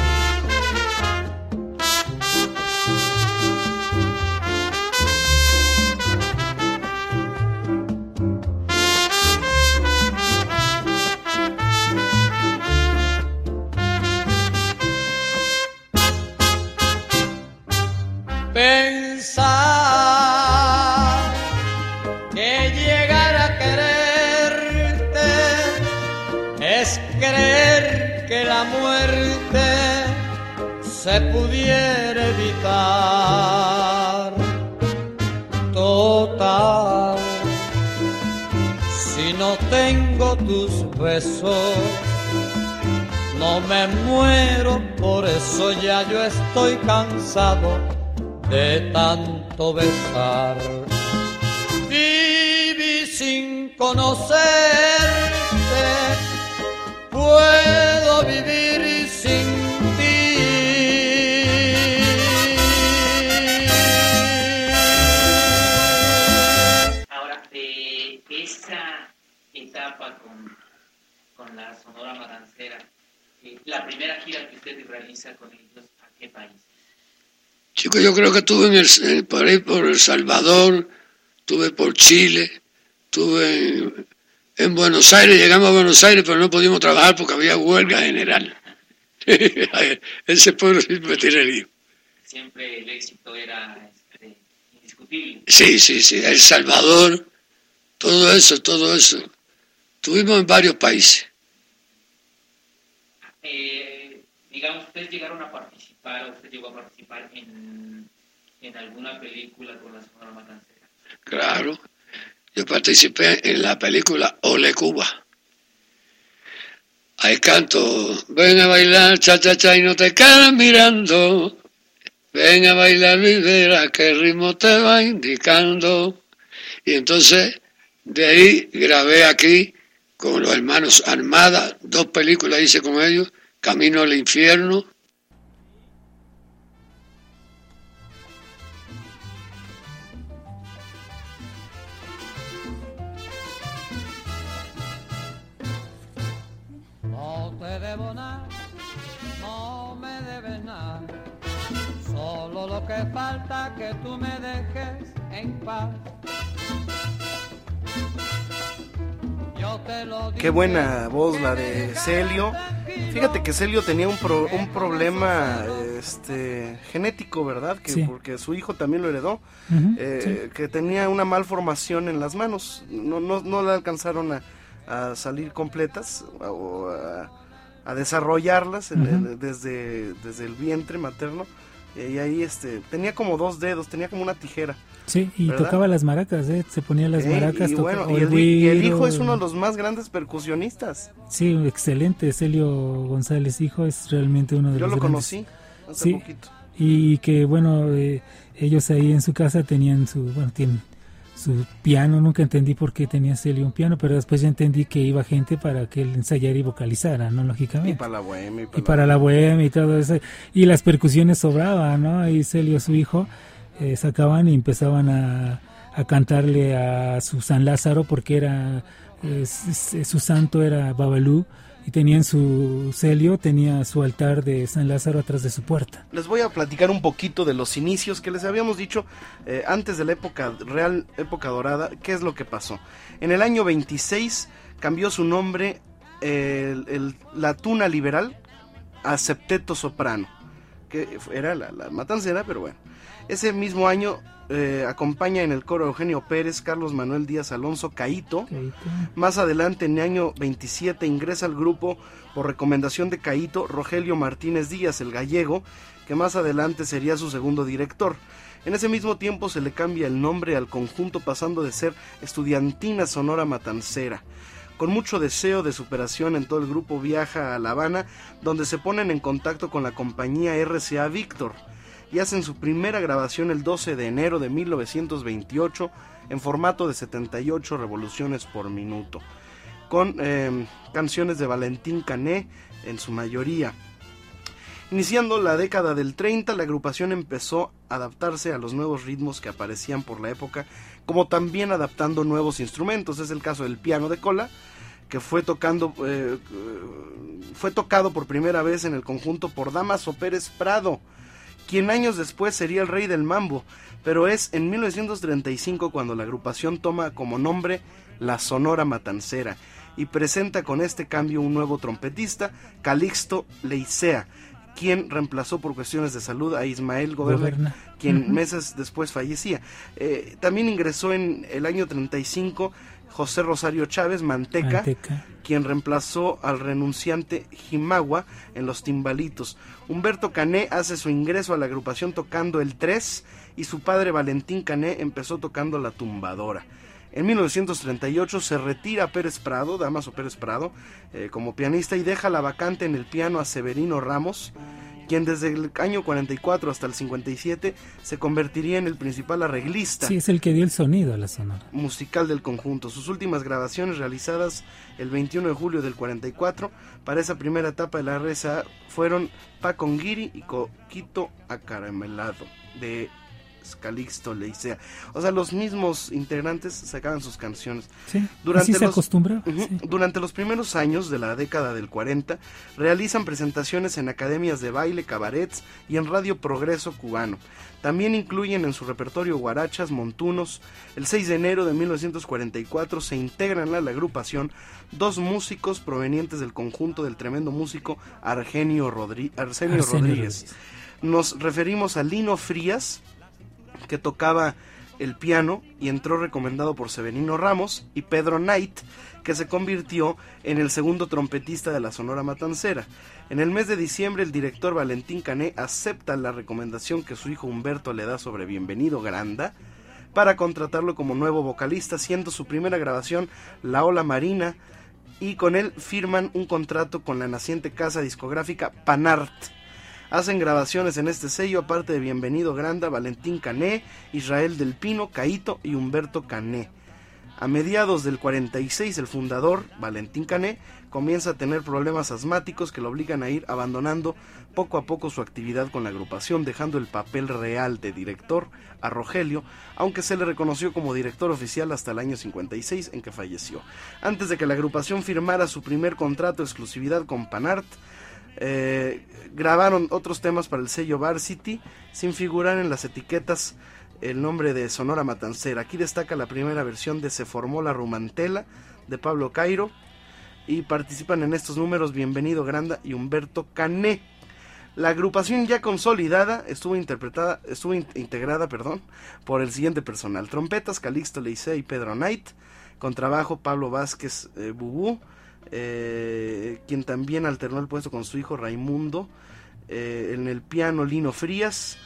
Pensar que llegar a quererte es creer que la muerte se pudiera evitar. Total, si no tengo tus besos, no me muero, por eso ya yo estoy cansado de tanto besar. Viví sin conocerte, puedo vivir sin ti. Ahora, de esa etapa con, con la Sonora Matancera, eh, la primera gira que usted realiza con ellos, ¿a qué país? Chico, yo creo que estuve en el, en- por ahí por El Salvador, estuve por Chile, estuve en, en Buenos Aires, llegamos a Buenos Aires, pero no pudimos trabajar porque había huelga general. Ese pueblo siempre tiene lío. Siempre el éxito era este, indiscutible. Sí, sí, sí, El Salvador, todo eso, todo eso. Estuvimos en varios países. Eh, digamos, ustedes llegaron a participar, o en alguna película con la Sonora Matancera. Claro. Yo participé en la película Ole Cuba. Ahí canto, ven a bailar, cha cha cha y no te quedes mirando. Ven a bailar y verás qué ritmo te va indicando. Y entonces de ahí grabé aquí con los hermanos Armada, dos películas hice con ellos, Camino al Infierno. Falta que tú me dejes en paz. Yo te lo Qué buena voz la de Celio. Fíjate que Celio tenía un, pro- un problema este, genético, ¿verdad? Que Sí. porque su hijo también lo heredó. Eh, Que tenía una malformación en las manos. No, no, no le alcanzaron a, a salir completas o a, a desarrollarlas desde, desde el vientre materno. Y ahí este, tenía como dos dedos, tenía como una tijera. Sí, y ¿verdad? tocaba las maracas, ¿eh? Se ponía las Eh, maracas. y, bueno, y el, y el hijo es uno de los más grandes percusionistas. Sí, excelente. Celio González, hijo, es realmente uno de Yo los lo grandes. conocí hace Sí, poquito. Y que bueno, eh, ellos ahí en su casa tenían su, bueno, tienen su piano. Nunca entendí por qué tenía Celio un piano, pero después ya entendí que iba gente para que él ensayara y vocalizara, ¿no? Y Lógicamente. para la bohemia. Y para, y para la bohemia y todo eso. Y las percusiones sobraban, ¿no? Y Celio, su hijo, eh, sacaban y empezaban a, a cantarle a su San Lázaro porque era eh, su santo era Babalú y tenían su Celio, tenía su altar de San Lázaro atrás de su puerta. Les voy a platicar un poquito de los inicios que les habíamos dicho eh, antes de la época real, época dorada. ¿Qué es lo que pasó? En el año 26 cambió su nombre el- la tuna liberal a Septeto Soprano, que era la, la matancera, pero bueno. Ese mismo año eh, acompaña en el coro Eugenio Pérez, Carlos Manuel Díaz Alonso, Caíto. Más adelante, en el año 27, ingresa al grupo por recomendación de Caíto Rogelio Martínez Díaz, el gallego, que más adelante sería su segundo director. En ese mismo tiempo se le cambia el nombre al conjunto pasando de ser Estudiantina Sonora Matancera. Con mucho deseo de superación en todo el grupo viaja a La Habana, donde se ponen en contacto con la compañía RCA Víctor y hacen su primera grabación el 12 de enero de 1928 en formato de 78 revoluciones por minuto, con eh, canciones de Valentín Cané en su mayoría. Iniciando la década del 30, la agrupación empezó a adaptarse a los nuevos ritmos que aparecían por la época, como también adaptando nuevos instrumentos. Es el caso del piano de cola, que fue tocando eh, fue tocado por primera vez en el conjunto por Damaso Pérez Prado, quien años después sería el rey del mambo, pero es en 1935 cuando la agrupación toma como nombre la Sonora Matancera y presenta con este cambio un nuevo trompetista, Calixto Leicea, quien reemplazó por cuestiones de salud a Ismael Goberna, quien meses después fallecía. Eh, también ingresó en el año 35 José Rosario Chávez Manteca, quien reemplazó al renunciante Jimagua en los timbalitos. Humberto Cané hace su ingreso a la agrupación tocando el 3 y su padre Valentín Cané empezó tocando la tumbadora. En 1938 se retira Pérez Prado, Damaso Pérez Prado, eh, como pianista y deja la vacante en el piano a Severino Ramos, quien desde el año 44 hasta el 57 se convertiría en el principal arreglista. Sí, es el que dio el sonido a la sonora. Musical del conjunto. Sus últimas grabaciones realizadas el 21 de julio del 44 para esa primera etapa de la RSA fueron Paconguiri y Coquito Acaramelado de Calixto Leicea. O sea, los mismos integrantes sacaban sus canciones. Sí, durante se los, acostumbra. Durante los primeros años de la década del 40, realizan presentaciones en academias de baile, cabarets y en Radio Progreso Cubano. También incluyen en su repertorio guarachas, montunos. El 6 de enero de 1944 se integran a la agrupación dos músicos provenientes del conjunto del tremendo músico Argenio, Arsenio, Rodríguez. Nos referimos a Lino Frías, que tocaba el piano y entró recomendado por Severino Ramos y Pedro Knight, que se convirtió en el segundo trompetista de la Sonora Matancera. En el mes de diciembre el director Valentín Cané acepta la recomendación que su hijo Humberto le da sobre Bienvenido Granda para contratarlo como nuevo vocalista, siendo su primera grabación La Ola Marina y con él firman un contrato con la naciente casa discográfica Panart Hacen grabaciones en este sello, aparte de Bienvenido Granda, Valentín Cané, Israel del Pino, Caito y Humberto Cané. A mediados del 46, el fundador, Valentín Cané, comienza a tener problemas asmáticos que lo obligan a ir abandonando poco a poco su actividad con la agrupación, dejando el papel real de director a Rogelio, aunque se le reconoció como director oficial hasta el año 56 en que falleció. Antes de que la agrupación firmara su primer contrato de exclusividad con Panart, eh, grabaron otros temas para el sello Varsity sin figurar en las etiquetas el nombre de Sonora Matancera. Aquí destaca la primera versión de Se formó la Rumantela de Pablo Cairo y participan en estos números Bienvenido Granda y Humberto Cané. La agrupación ya consolidada estuvo interpretada, estuvo integrada, perdón, por el siguiente personal: trompetas Calixto Leicea y Pedro Knight, contrabajo Pablo Vázquez eh, Bubú, eh, quien también alternó el puesto con su hijo Raimundo, eh, en el piano Lino Frías,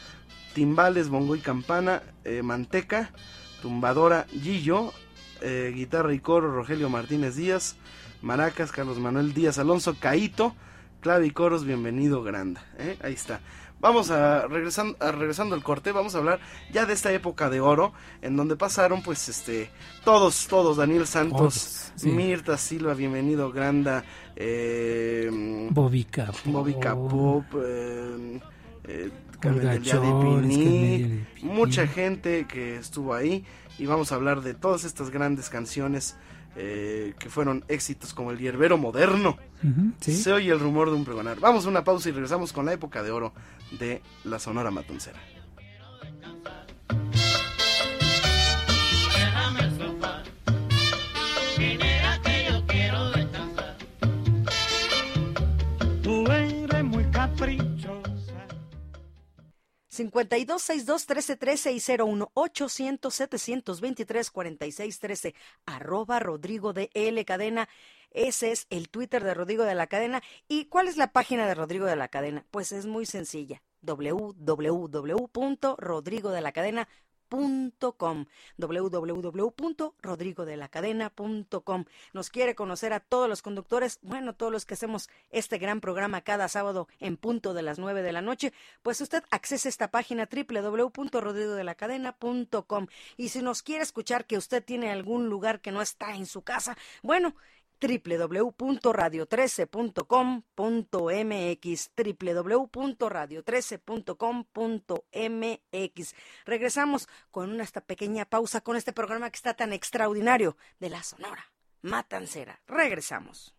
timbales, bongo y campana, eh, manteca, tumbadora Gillo, guitarra y coro Rogelio Martínez Díaz, maracas Carlos Manuel Díaz Alonso, Caito, clave y coros, bienvenido Granda, ahí está. Vamos a regresando, regresando al corte, vamos a hablar ya de esta época de oro, en donde pasaron pues este todos, todos, Daniel Santos, Mirta Silva, bienvenido, Granda, eh, Bobby Pop, eh, eh, de mucha gente que estuvo ahí y vamos a hablar de todas estas grandes canciones eh, que fueron éxitos como el hierbero moderno. Se oye el rumor de un pregonar. Vamos a una pausa y regresamos con la época de oro de la Sonora Matuncera. 5262-1313 y 01800-723-4613, arroba Rodrigo de L Cadena. Ese es el Twitter de Rodrigo de la Cadena. ¿Y cuál es la página de Rodrigo de la Cadena? Pues es muy sencilla www.rodrigodelacadena.com .com, www.rodrigodelacadena.com. Nos quiere conocer a todos los conductores, bueno, todos los que hacemos este gran programa cada sábado en punto de las 9 de la noche, pues usted accese esta página www.rodrigodelacadena.com y si nos quiere escuchar que usted tiene algún lugar que no está en su casa, bueno, www.radio13.com.mx www.radio13.com.mx Regresamos con una esta pequeña pausa con este programa que está tan extraordinario de la Sonora Matancera. Regresamos.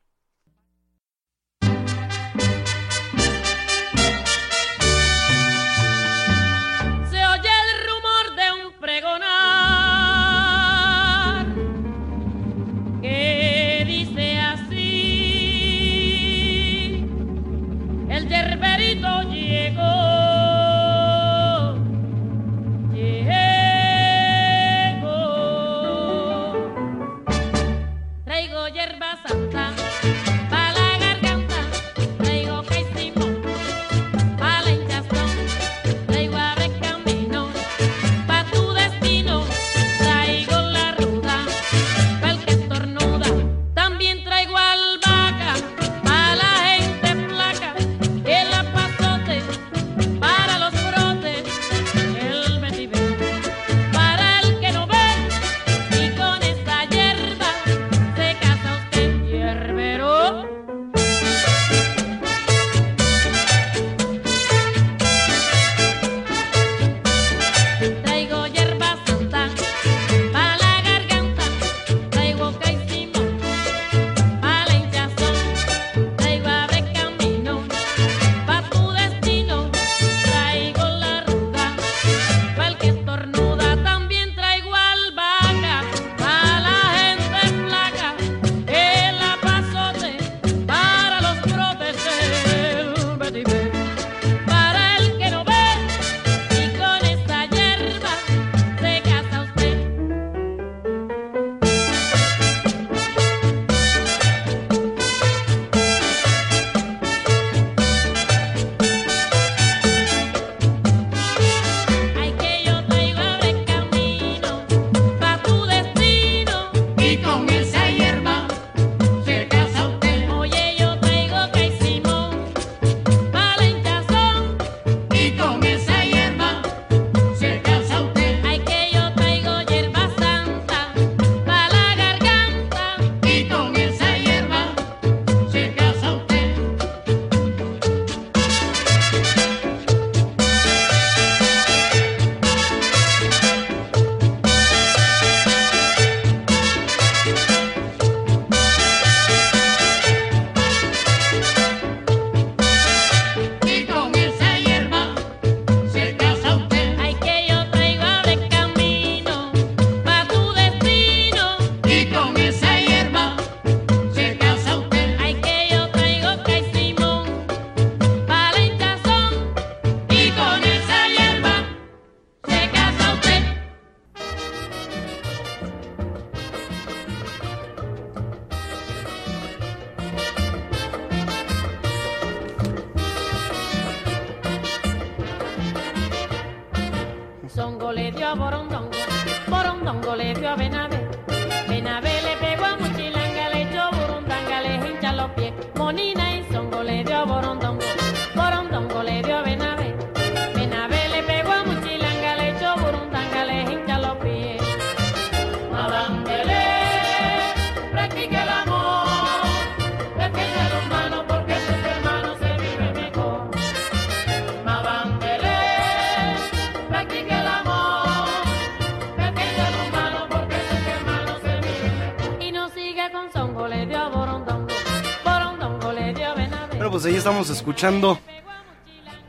Escuchando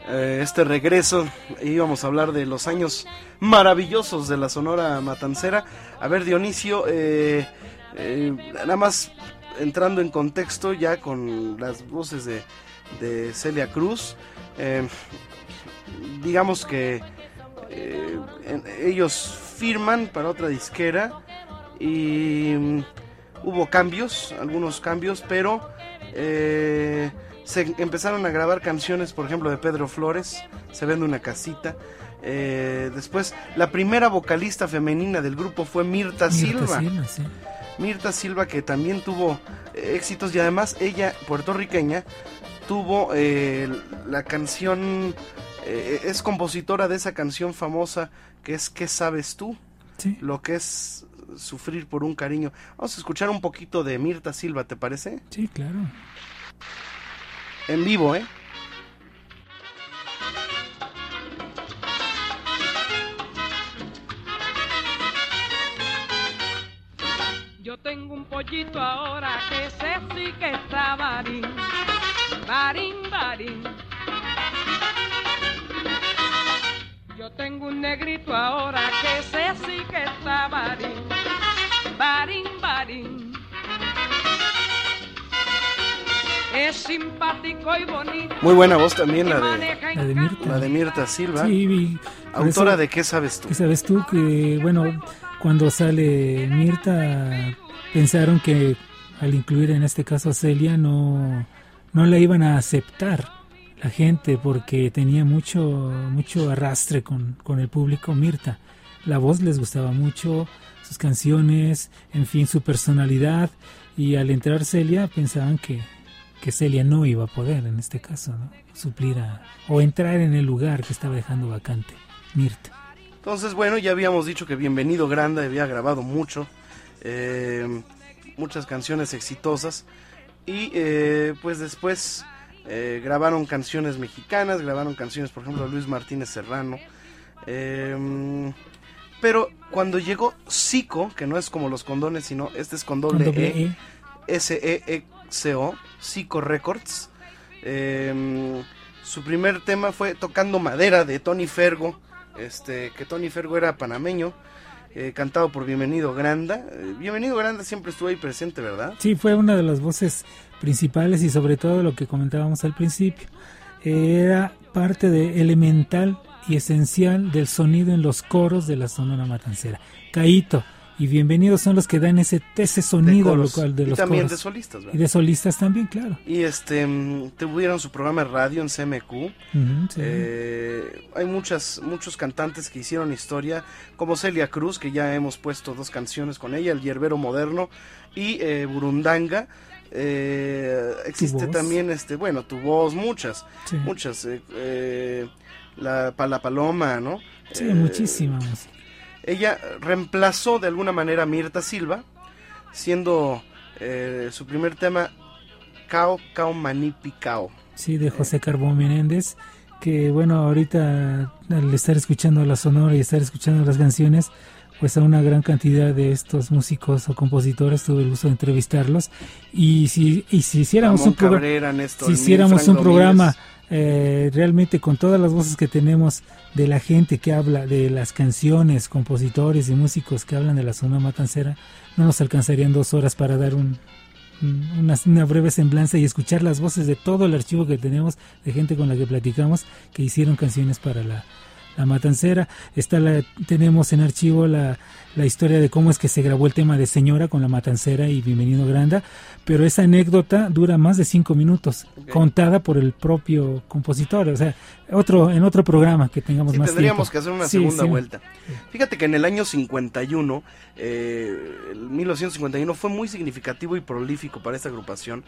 eh, este regreso. Íbamos a hablar de los años maravillosos de la Sonora Matancera. A ver, Dionisio, eh, eh, nada más entrando en contexto ya con las voces de, de Celia Cruz. digamos que ellos firman para otra disquera y mm, hubo cambios, algunos cambios, pero eh, se empezaron a grabar canciones, por ejemplo, de Pedro Flores, Se vende una casita. Eh, después, la primera vocalista femenina del grupo fue Mirta, Mirta Silva. Silva, sí. Mirta Silva que también tuvo eh, éxitos y además ella, puertorriqueña, tuvo eh, la canción, eh, es compositora de esa canción famosa que es ¿Qué sabes tú? lo que es sufrir por un cariño. Vamos a escuchar un poquito de Mirta Silva, ¿te parece? Sí, claro. En vivo, ¿eh? Yo tengo un pollito ahora que sé sí que está barín, barín, barín. Yo tengo un negrito ahora que sé sí que está barín, simpático y bonito. Muy buena voz también la de, La de Mirta. la de Mirta Silva. Sí, vi- por Autora eso- de ¿Qué sabes tú? ¿Qué sabes tú? Que, bueno, cuando sale Mirta, pensaron que al incluir en este caso a Celia no, no la iban a aceptar la gente porque tenía mucho, mucho arrastre con, con el público Mirta. La voz les gustaba mucho, sus canciones, en fin, su personalidad. Y al entrar Celia pensaban que, que Celia no iba a poder, en este caso, ¿no? suplir a, o entrar en el lugar que estaba dejando vacante Mirta. Entonces, bueno, ya habíamos dicho que Bienvenido Grande había grabado mucho, eh, muchas canciones exitosas y eh, pues después eh, grabaron canciones mexicanas, grabaron canciones, por ejemplo, Luis Martínez Serrano. pero cuando llegó Zico, que no es como los condones, sino este es con doble, Con doble E, E. S-E-E-C-O, Zico Records. eh, su primer tema fue Tocando Madera de Tony Fergo, este, que Tony Fergo era panameño, eh, cantado por Bienvenido Granda. Eh, Bienvenido Granda siempre estuvo ahí presente, ¿verdad? Sí, fue una de las voces principales y sobre todo lo que comentábamos al principio. Era parte de elemental y esencial del sonido en los coros de la Sonora Matancera. Caíto y Bienvenidos son los que dan ese, ese sonido local de Y los también coros. de solistas, ¿verdad? Y de solistas también, claro. Y este, tuvieron su programa de radio en CMQ. Ujú, sí. Eh, hay muchas, muchos cantantes que hicieron historia, como Celia Cruz, que ya hemos puesto dos canciones con ella, El Hierbero Moderno y eh, Burundanga. Eh, existe también, este, bueno, tu voz, muchas, Sí. muchas. eh, eh, la, la Paloma, ¿no? Sí, Eh, muchísima música. Ella reemplazó de alguna manera a Mirta Silva, siendo eh, su primer tema Cao Cao Manipi Cao. Sí, de José Carbón Menéndez, que bueno, ahorita al estar escuchando la sonora y estar escuchando las canciones, pues a una gran cantidad de estos músicos o compositores tuve el gusto de entrevistarlos y si, y si hiciéramos Ramón un programa Cabrera, Néstor si hiciéramos un programa. Eh, realmente con todas las voces que tenemos de la gente que habla de las canciones, compositores y músicos que hablan de la zona matancera, no nos alcanzarían dos horas para dar un, un- una, una breve semblanza y escuchar las voces de todo el archivo que tenemos de gente con la que platicamos que hicieron canciones para la, la matancera. Está la, tenemos en archivo la, la historia de cómo es que se grabó el tema de Señora con la matancera y Bienvenido Granda, pero esa anécdota dura más de cinco minutos, contada por el propio compositor, o sea, otro en otro programa que tengamos Sí, más tendríamos tiempo. que hacer una Sí, segunda sí. vuelta. Fíjate que en el año 51, eh, el 1951 fue muy significativo y prolífico para esta agrupación,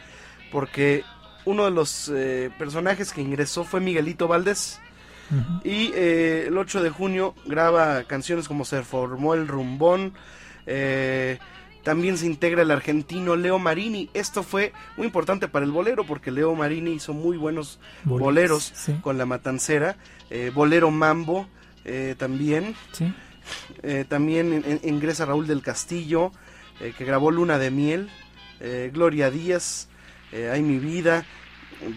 porque uno de los eh, personajes que ingresó fue Miguelito Valdés. Y eh, el 8 de junio graba canciones como Se formó el rumbón. eh, también se integra el argentino Leo Marini. Esto fue muy importante para el bolero porque Leo Marini hizo muy buenos Boleros, boleros sí. con la matancera. eh, bolero Mambo eh, también. Sí. Eh, también in- in- ingresa Raúl del Castillo, que grabó Luna de Miel. Gloria Díaz, Hay mi vida,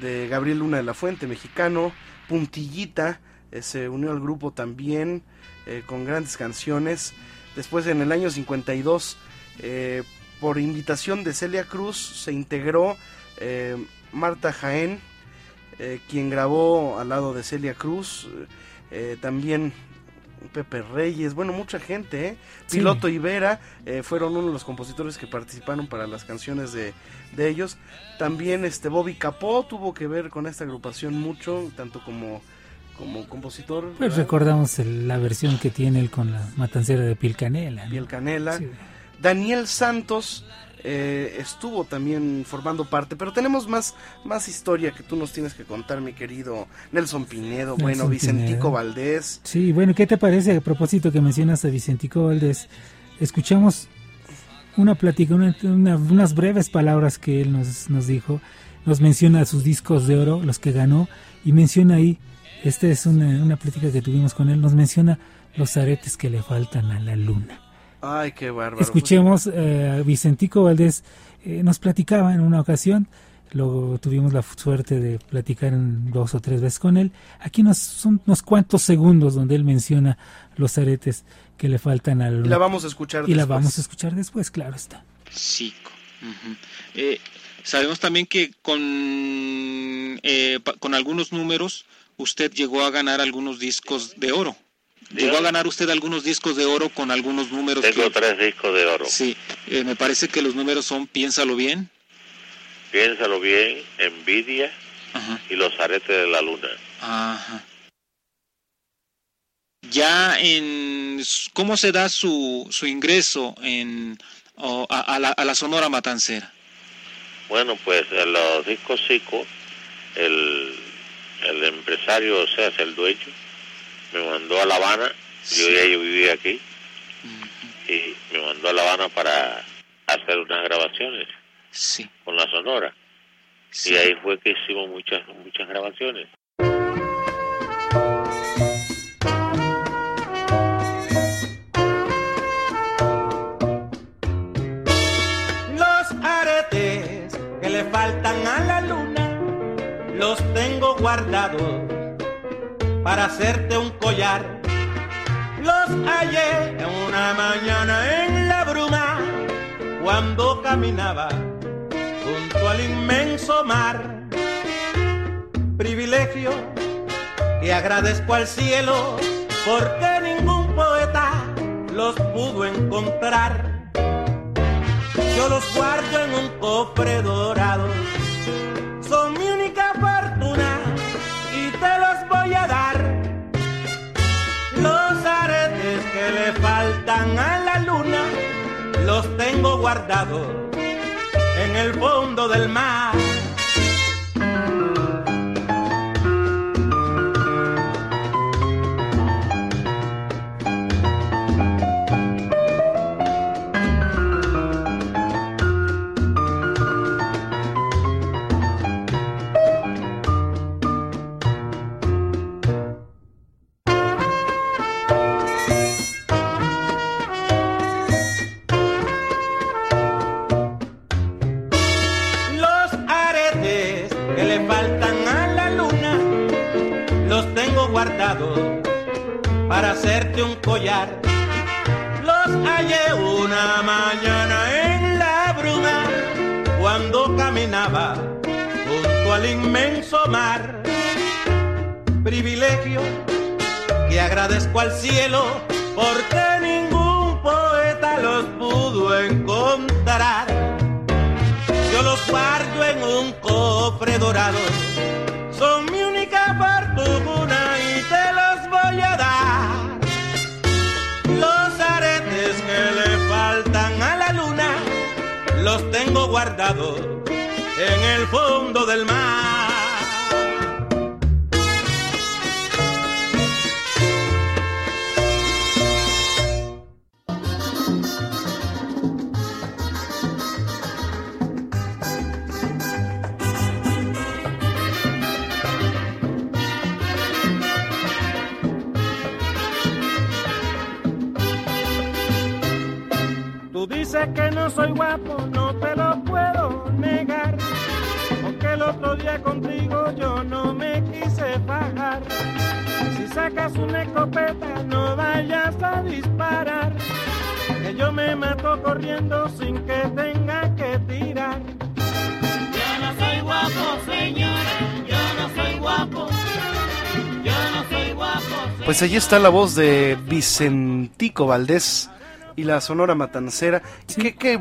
de Gabriel Luna de la Fuente, mexicano. Puntillita, eh, se unió al grupo también, eh, con grandes canciones. Después, en el año 52, eh, por invitación de Celia Cruz, se integró Marta Jaén, quien grabó al lado de Celia Cruz. también Pepe Reyes, bueno, mucha gente, ¿eh? Sí. Piloto y Vera eh, fueron uno de los compositores que participaron para las canciones de, de ellos. También este Bobby Capó tuvo que ver con esta agrupación mucho, tanto como, como compositor. Pues ¿verdad? recordamos el- la versión que tiene él con la matancera de Piel Canela. ¿no? Piel Canela. Sí. Daniel Santos eh, estuvo también formando parte, pero tenemos más, más historia que tú nos tienes que contar, mi querido Nelson Pinedo, Nelson bueno, Vicentico Pinedo. Valdés. Sí, bueno, ¿qué te parece a propósito que mencionas a Vicentico Valdés? Escuchamos una plática, una- una- unas breves palabras que él nos, nos dijo. Nos menciona sus discos de oro, los que ganó, y menciona ahí, esta es una, una plática que tuvimos con él, nos menciona los aretes que le faltan a la luna. Ay, qué bárbaro. Escuchemos eh, a Vicentico Valdés, eh, nos platicaba en una ocasión, luego tuvimos la suerte de platicar en dos o tres veces con él. Aquí nos, son unos cuantos segundos donde él menciona los aretes que le faltan al Y la vamos a escuchar Y la después. vamos a escuchar después, claro está. Sí. Eh, sabemos también que con, eh, pa- con algunos números usted llegó a ganar algunos discos de oro. Llegó a ganar usted algunos discos de oro con algunos números. Tengo que- tres discos de oro. Sí, eh, me parece que los números son Piénsalo bien. Piénsalo bien, envidia y los aretes de la luna. Ajá. Ya en cómo se da su, su ingreso en o a, a la, a la Sonora Matancera. Bueno, pues en los discos Cico, el, el empresario, o sea, es el dueño, me mandó a La Habana, yo ya yo vivía aquí, y me mandó a La Habana para hacer unas grabaciones sí. con la Sonora. Y ahí fue que hicimos muchas, muchas grabaciones. Los aretes que le faltan a la luna los tengo guardados para hacerte un collar. Los hallé en una mañana en la bruma cuando caminaba junto al inmenso mar. Privilegio que agradezco al cielo porque ningún poeta los pudo encontrar. Yo los guardo en un cofre guardados en el fondo del mar. Está la voz de Vicentico Valdés y la Sonora Matancera. ¿Qué, qué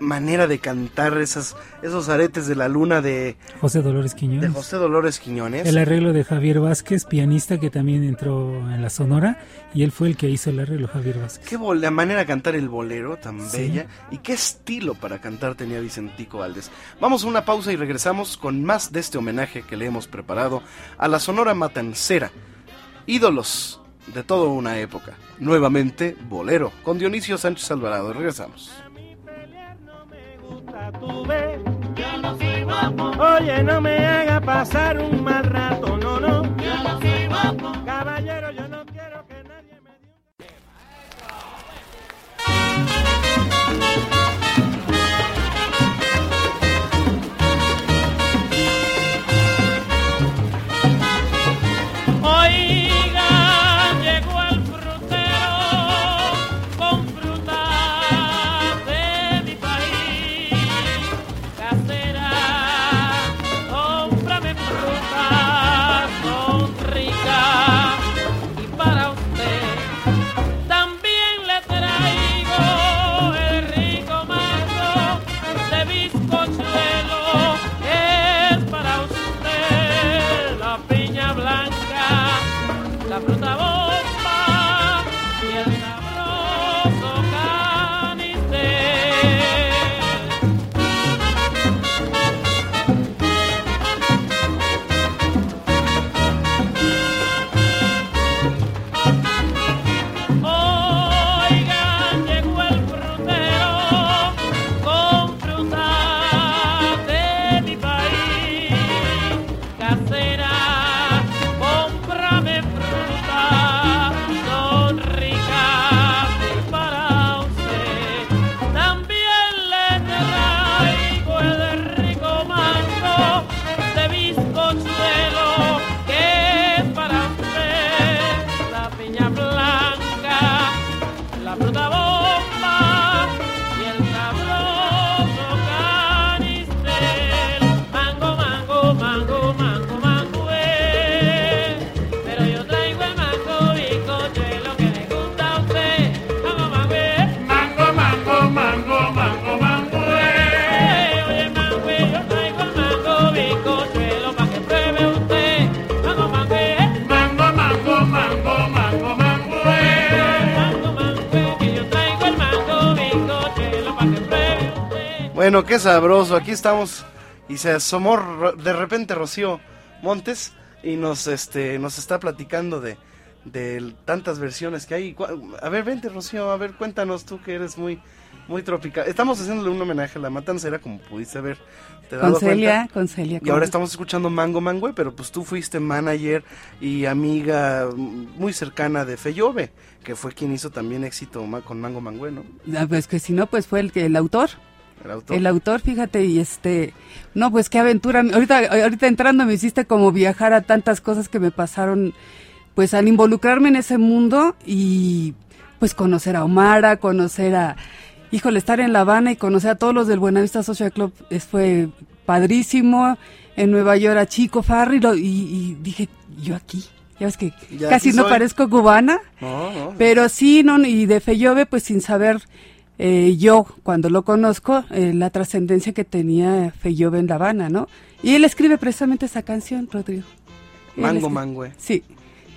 manera de cantar esas, esos aretes de la luna de José Dolores Quiñones. De José Dolores Quiñones. El arreglo de Javier Vázquez, pianista que también entró en la Sonora, y él fue el que hizo el arreglo, Javier Vázquez. Qué la manera de cantar el bolero tan bella y qué estilo para cantar tenía Vicentico Valdés. Vamos a una pausa y regresamos con más de este homenaje que le hemos preparado a la Sonora Matancera. Ídolos de toda una época. Nuevamente, Bolero, con Dionisio Sánchez Alvarado. Regresamos. Yo no soy guapo. Oye, no me haga pasar un mal rato, no, no. Yo no soy guapo. Caballero, yo Bueno, qué sabroso. Aquí estamos y se asomó de repente Rocío Montes y nos este nos está platicando de, de tantas versiones que hay. A ver, vente Rocío, a ver, cuéntanos tú que eres muy muy tropical. Estamos haciéndole un homenaje a la matancera, como pudiste ver. con Celia, con Celia. Y ahora estamos escuchando Mango Mango, pero pues tú fuiste manager y amiga muy cercana de Feyove, que fue quien hizo también éxito con Mango Mango, ¿no? Ah, pues que si no, pues fue el, el autor. El autor. fíjate, y este, no, pues qué aventura. Ahorita, ahorita entrando me hiciste como viajar a tantas cosas que me pasaron, pues al involucrarme en ese mundo y pues conocer a Omara, conocer a, híjole, estar en La Habana y conocer a todos los del Buenavista Social Club es, fue padrísimo. En Nueva York a Chico Farri y, dije, yo aquí. Ya ves que casi no parezco cubana. Pero sí, no, y de Feyove, pues sin saber eh, yo, cuando lo conozco, eh, la trascendencia que tenía Feyove en La Habana, ¿no? Y él escribe precisamente esa canción, Rodrigo. Mango Mangue. Sí,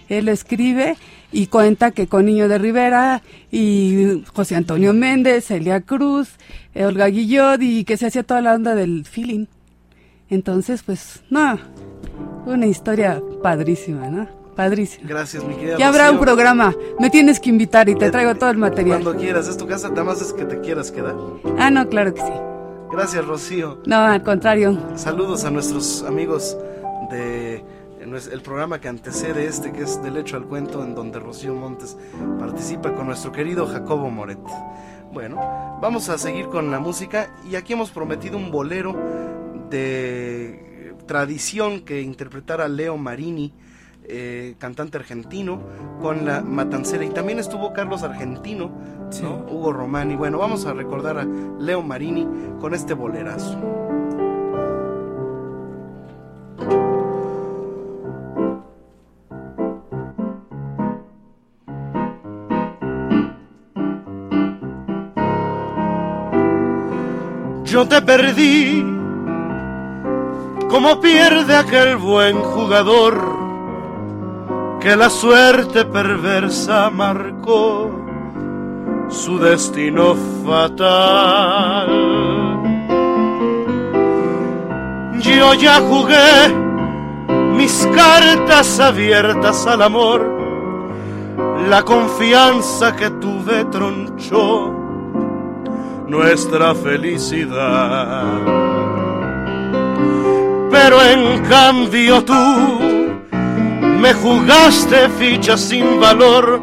él escribe y cuenta que con Niño de Rivera y José Antonio Méndez, Elia Cruz, Olga Guillot y que se hacía toda la onda del feeling. Entonces, pues, no, una historia padrísima, ¿no? Padrísimo. Gracias, mi querida. Ya habrá un programa. Me tienes que invitar y te traigo todo el material. Cuando quieras, es tu casa, nada más es que te quieras quedar. Ah, no, claro que sí. Gracias, Rocío. No, al contrario. Saludos a nuestros amigos de el programa que antecede este, que es Del hecho al cuento, en donde Rocío Montes participa con nuestro querido Jacobo Moret. Bueno, vamos a seguir con la música y aquí hemos prometido un bolero de tradición que interpretara Leo Marini eh, cantante argentino, con la Matancera. Y también estuvo Carlos Argentino, sí. ¿no? Hugo Bueno, vamos a recordar a Leo Marini con este bolerazo. Yo te perdí como pierde aquel buen jugador que la suerte perversa marcó su destino fatal. Yo ya jugué mis cartas abiertas al amor, la confianza que tuve tronchó nuestra felicidad. Pero en cambio tú me jugaste fichas sin valor,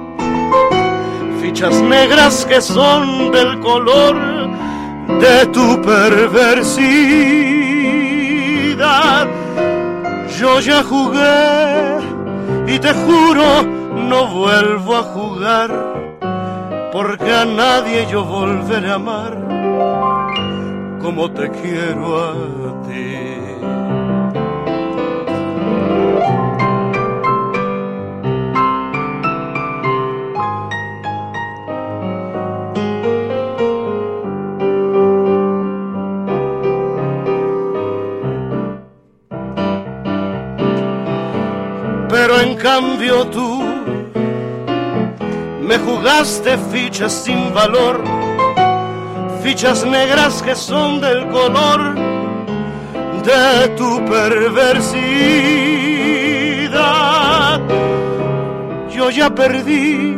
fichas negras que son del color de tu perversidad. Yo ya jugué y te juro no vuelvo a jugar porque a nadie yo volveré a amar como te quiero a ti. Cambio tú me jugaste fichas sin valor, fichas negras que son del color de tu perversidad. Yo ya perdí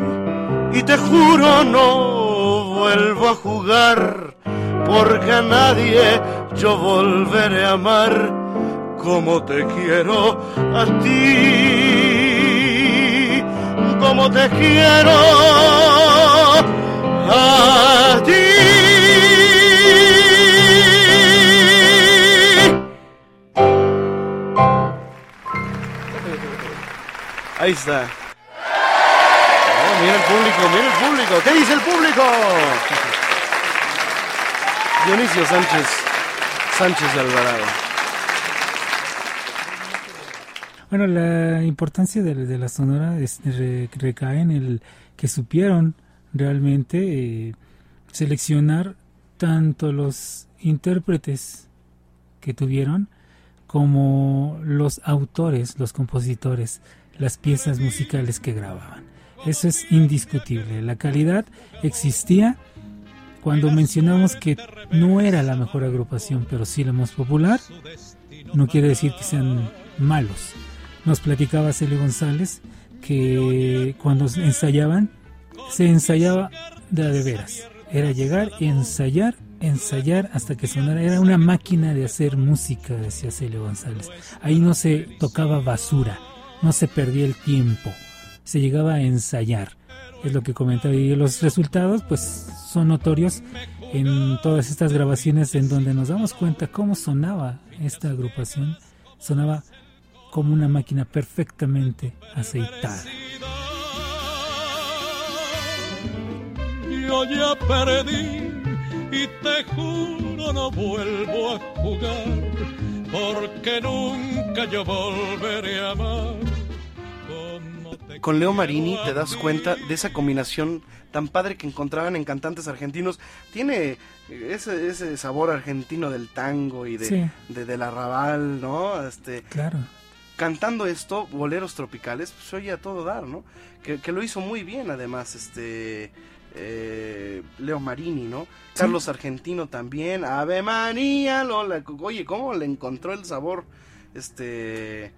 y te juro no vuelvo a jugar, porque a nadie yo volveré a amar como te quiero a ti como te quiero a ti. Ahí está. Oh, mira el público, mira el público. ¿Qué dice el público? Dionisio Sánchez, Sánchez Alvarado. Bueno, la importancia de, la sonora recae en el que supieron realmente eh, seleccionar tanto los intérpretes que tuvieron como los autores, los compositores, las piezas musicales que grababan. Eso es indiscutible. La calidad existía cuando mencionamos que no era la mejor agrupación, pero sí la más popular. No quiere decir que sean malos nos platicaba Celio González que cuando ensayaban, se ensayaba de, veras. Era llegar, ensayar, ensayar hasta que sonara. Era una máquina de hacer música, decía Celio González. Ahí no se tocaba basura, no se perdía el tiempo, se llegaba a ensayar. Es lo que comentaba. Y los resultados, pues, son notorios en todas estas grabaciones en donde nos damos cuenta cómo sonaba esta agrupación. Sonaba como una máquina perfectamente aceitada. Yo ya perdí y te juro no vuelvo a jugar porque nunca yo volveré a amar. Con Leo Marini te das cuenta de esa combinación tan padre que encontraban en cantantes argentinos. Tiene ese, ese sabor argentino del tango y de, de del arrabal, ¿no? Este, claro cantando esto, boleros tropicales, pues oye a todo dar, ¿no? Que, lo hizo muy bien además, este... Eh, Leo Marini, ¿no? Carlos Argentino también, Ave María, Lola, oye, ¿cómo le encontró el sabor? Este,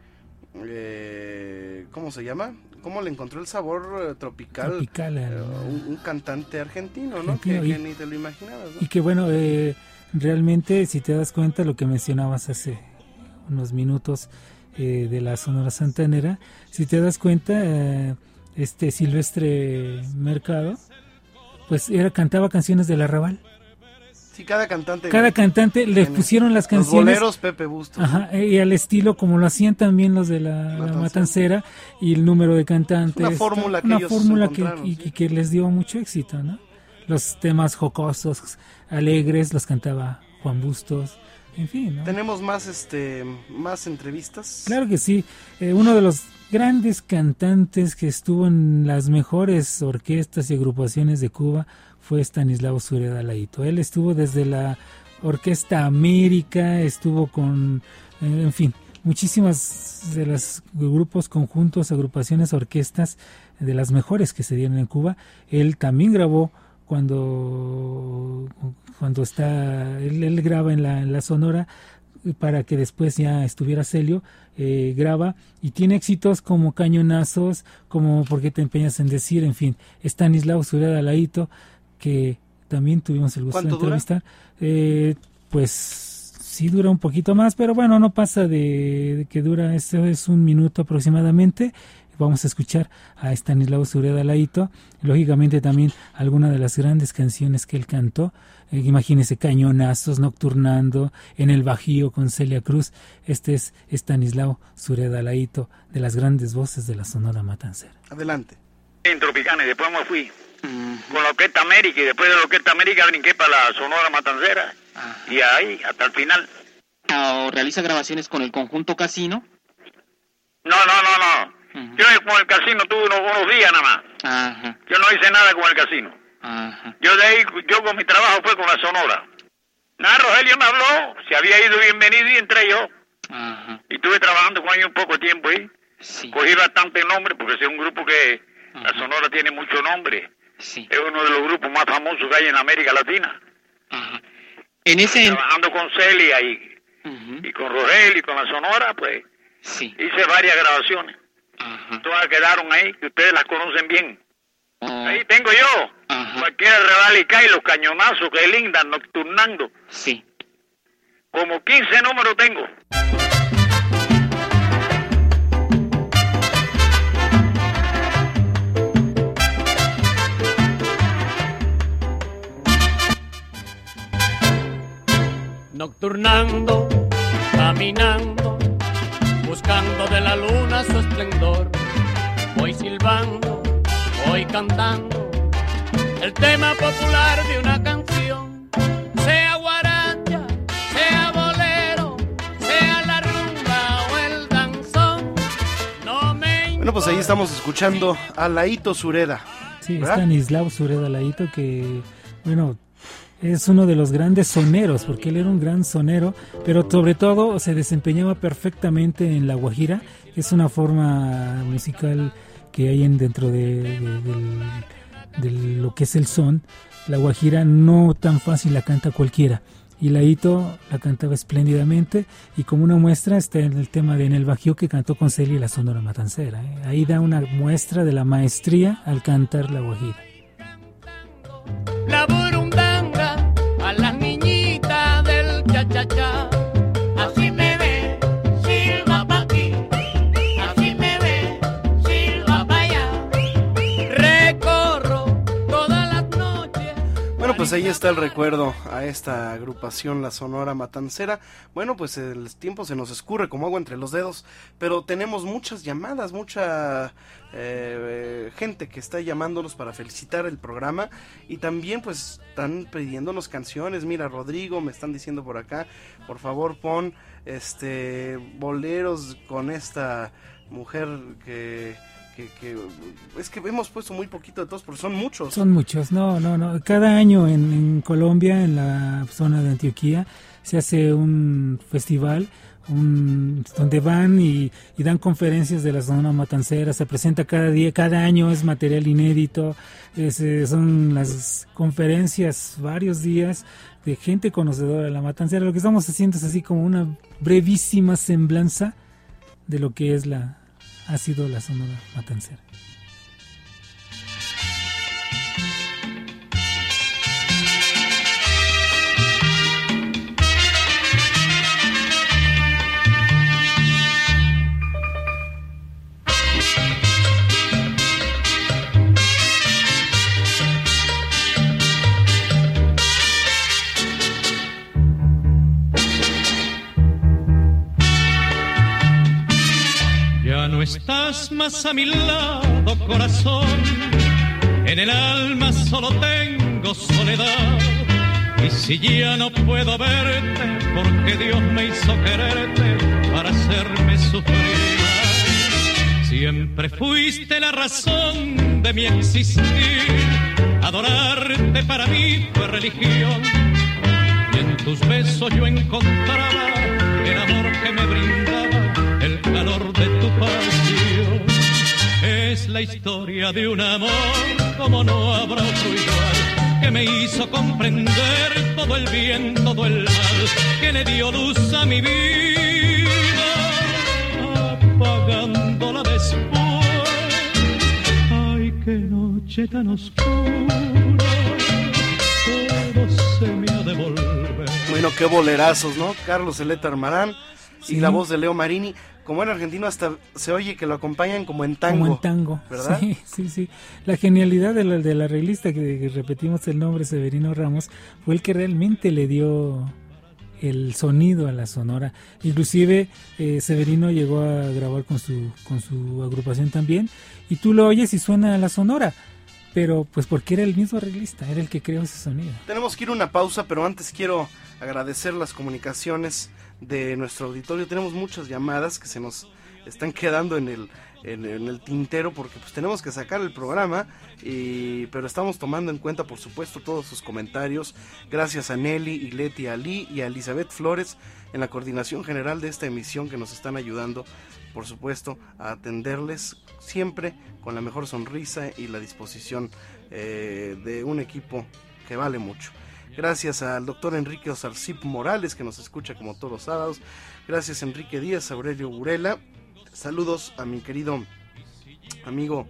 eh, ¿cómo se llama? ¿Cómo le encontró el sabor eh, tropical? tropical un, cantante argentino, ¿no? que, ni te lo imaginabas. Y que bueno, realmente si te das cuenta lo que mencionabas hace unos minutos, eh, de la Sonora Santanera, si te das cuenta, eh, este Silvestre Mercado, pues era cantaba canciones del arrabal. Sí, cada cantante. Cada cantante le pusieron las canciones. Los boleros Pepe Bustos. y al estilo como lo hacían también los de la, Matancera y el número de cantantes. Una fórmula que Una fórmula que, y, que les dio mucho éxito, ¿no? Los temas jocosos, alegres, los cantaba Juan Bustos. En fin, Tenemos más, este, más entrevistas. Claro que sí. Eh, uno de los grandes cantantes que estuvo en las mejores orquestas y agrupaciones de Cuba fue Stanislao Sureda Laito. Él estuvo desde la Orquesta América, estuvo con, eh, en fin, muchísimas de los grupos, conjuntos, agrupaciones, orquestas de las mejores que se dieron en Cuba. Él también grabó cuando, cuando está, él, graba en la, en la Sonora para que después ya estuviera Celio, eh, graba y tiene éxitos como Cañonazos, como Porque te empeñas en decir, en fin, Stanislao Sureda Laito, que también tuvimos el gusto de entrevistar. Eh, pues sí dura un poquito más, pero bueno, no pasa de, que dura, esto es un minuto aproximadamente. Vamos a escuchar a Stanislao Sureda Laito, lógicamente también alguna de las grandes canciones que él cantó. Eh, imagínese Cañonazos, Nocturnando, En el Bajío con Celia Cruz. Este es Stanislao Sureda Laito, de las grandes voces de la Sonora Matancera. Adelante. En Tropicana y después me fui con la Orquesta América y después de la Orquesta América brinqué para la Sonora Matancera y ahí hasta el final. ¿O realiza grabaciones con el conjunto Casino? No, no, no, no. Yo con el casino tuve unos, unos días nada más. Yo no hice nada con el casino. Yo de ahí, yo con mi trabajo fue con la Sonora. Nada, Rogelio me habló, se había ido bienvenido y entré yo. Y estuve trabajando con ellos un poco tiempo ahí. Cogí bastante nombre porque es un grupo que la Sonora tiene mucho nombre. Es uno de los grupos más famosos que hay en América Latina. En ese... Trabajando con Celia y, y con Rogelio y con la Sonora, pues hice varias grabaciones. Todas quedaron ahí, que ustedes las conocen bien. Oh. Ahí tengo yo. Cualquiera revalica y los cañonazos que linda nocturnando. Sí. Como 15 números tengo. Nocturnando, caminando, buscando de la luna su esplendor. Voy silbando, voy cantando el tema popular de una canción. Sea guaracha, sea bolero, sea la rumba o el danzón. No me Bueno, pues ahí estamos escuchando a Laito Sureda. Sí, ¿verdad? Stanislao Sureda Laito, que, bueno, es uno de los grandes soneros, porque él era un gran sonero, pero sobre todo se desempeñaba perfectamente en la guajira, es una forma musical que hay en, dentro de, lo que es el son. La guajira no tan fácil la canta cualquiera. Y Laito la cantaba espléndidamente y como una muestra está en el tema de En el Bajío que cantó con Celia la Sonora Matancera. ¿eh? Ahí da una muestra de la maestría al cantar la guajira. Pues ahí está el recuerdo a esta agrupación, la Sonora Matancera. Bueno, pues el tiempo se nos escurre como agua entre los dedos, pero tenemos muchas llamadas, mucha eh, gente que está llamándonos para felicitar el programa y también pues están pidiéndonos canciones. Mira, Rodrigo, me están diciendo por acá, por favor pon este boleros con esta mujer que... que- es que hemos puesto muy poquito de todos, porque son muchos. Son muchos, no, no, no. Cada año en, Colombia, en la zona de Antioquía, se hace un festival un, donde van y, y dan conferencias de la zona matancera. Se presenta cada día, cada año es material inédito. es, eh, son las conferencias varios días de gente conocedora de la matancera. Lo que estamos haciendo es así como una brevísima semblanza de lo que es la ha sido la Sonora Matancera. Estás más a mi lado, corazón. En el alma solo tengo soledad. Y si ya no puedo verte, porque Dios me hizo quererte para hacerme sufrir. Siempre fuiste la razón de mi existir. Adorarte para mí fue religión. Y en tus besos yo encontraba el amor que me brindaba el calor de tu pasión. Es la historia de un amor como no habrá otro igual que me hizo comprender todo el bien, todo el mal, que le dio luz a mi vida, apagándola después. Ay, qué noche tan oscura, todo se me ha de volver. Bueno, qué bolerazos, ¿no? Carlos Eleta Armarán Sí. y la voz de Leo Marini. Como en argentino hasta se oye que lo acompañan como en tango. Como en tango. ¿Verdad? Sí, sí, sí. La genialidad de la, de la arreglista, que, que repetimos el nombre, Severino Ramos, fue el que realmente le dio el sonido a la sonora. Inclusive eh, Severino llegó a grabar con su, con su agrupación también, y tú lo oyes y suena a la sonora. Pero pues porque era el mismo arreglista, era el que creó ese sonido. Tenemos que ir a una pausa, pero antes quiero agradecer las comunicaciones de nuestro auditorio. Tenemos muchas llamadas que se nos están quedando en el, en, el tintero porque pues tenemos que sacar el programa, y, pero estamos tomando en cuenta por supuesto todos sus comentarios. Gracias a Nelly, y Leti Ali y a Elizabeth Flores en la coordinación general de esta emisión que nos están ayudando por supuesto a atenderles siempre con la mejor sonrisa y la disposición eh, de un equipo que vale mucho. Gracias al doctor Enrique Osarcip Morales, que nos escucha como todos los sábados. Gracias Enrique Díaz, Aurelio Burela. Saludos a mi querido amigo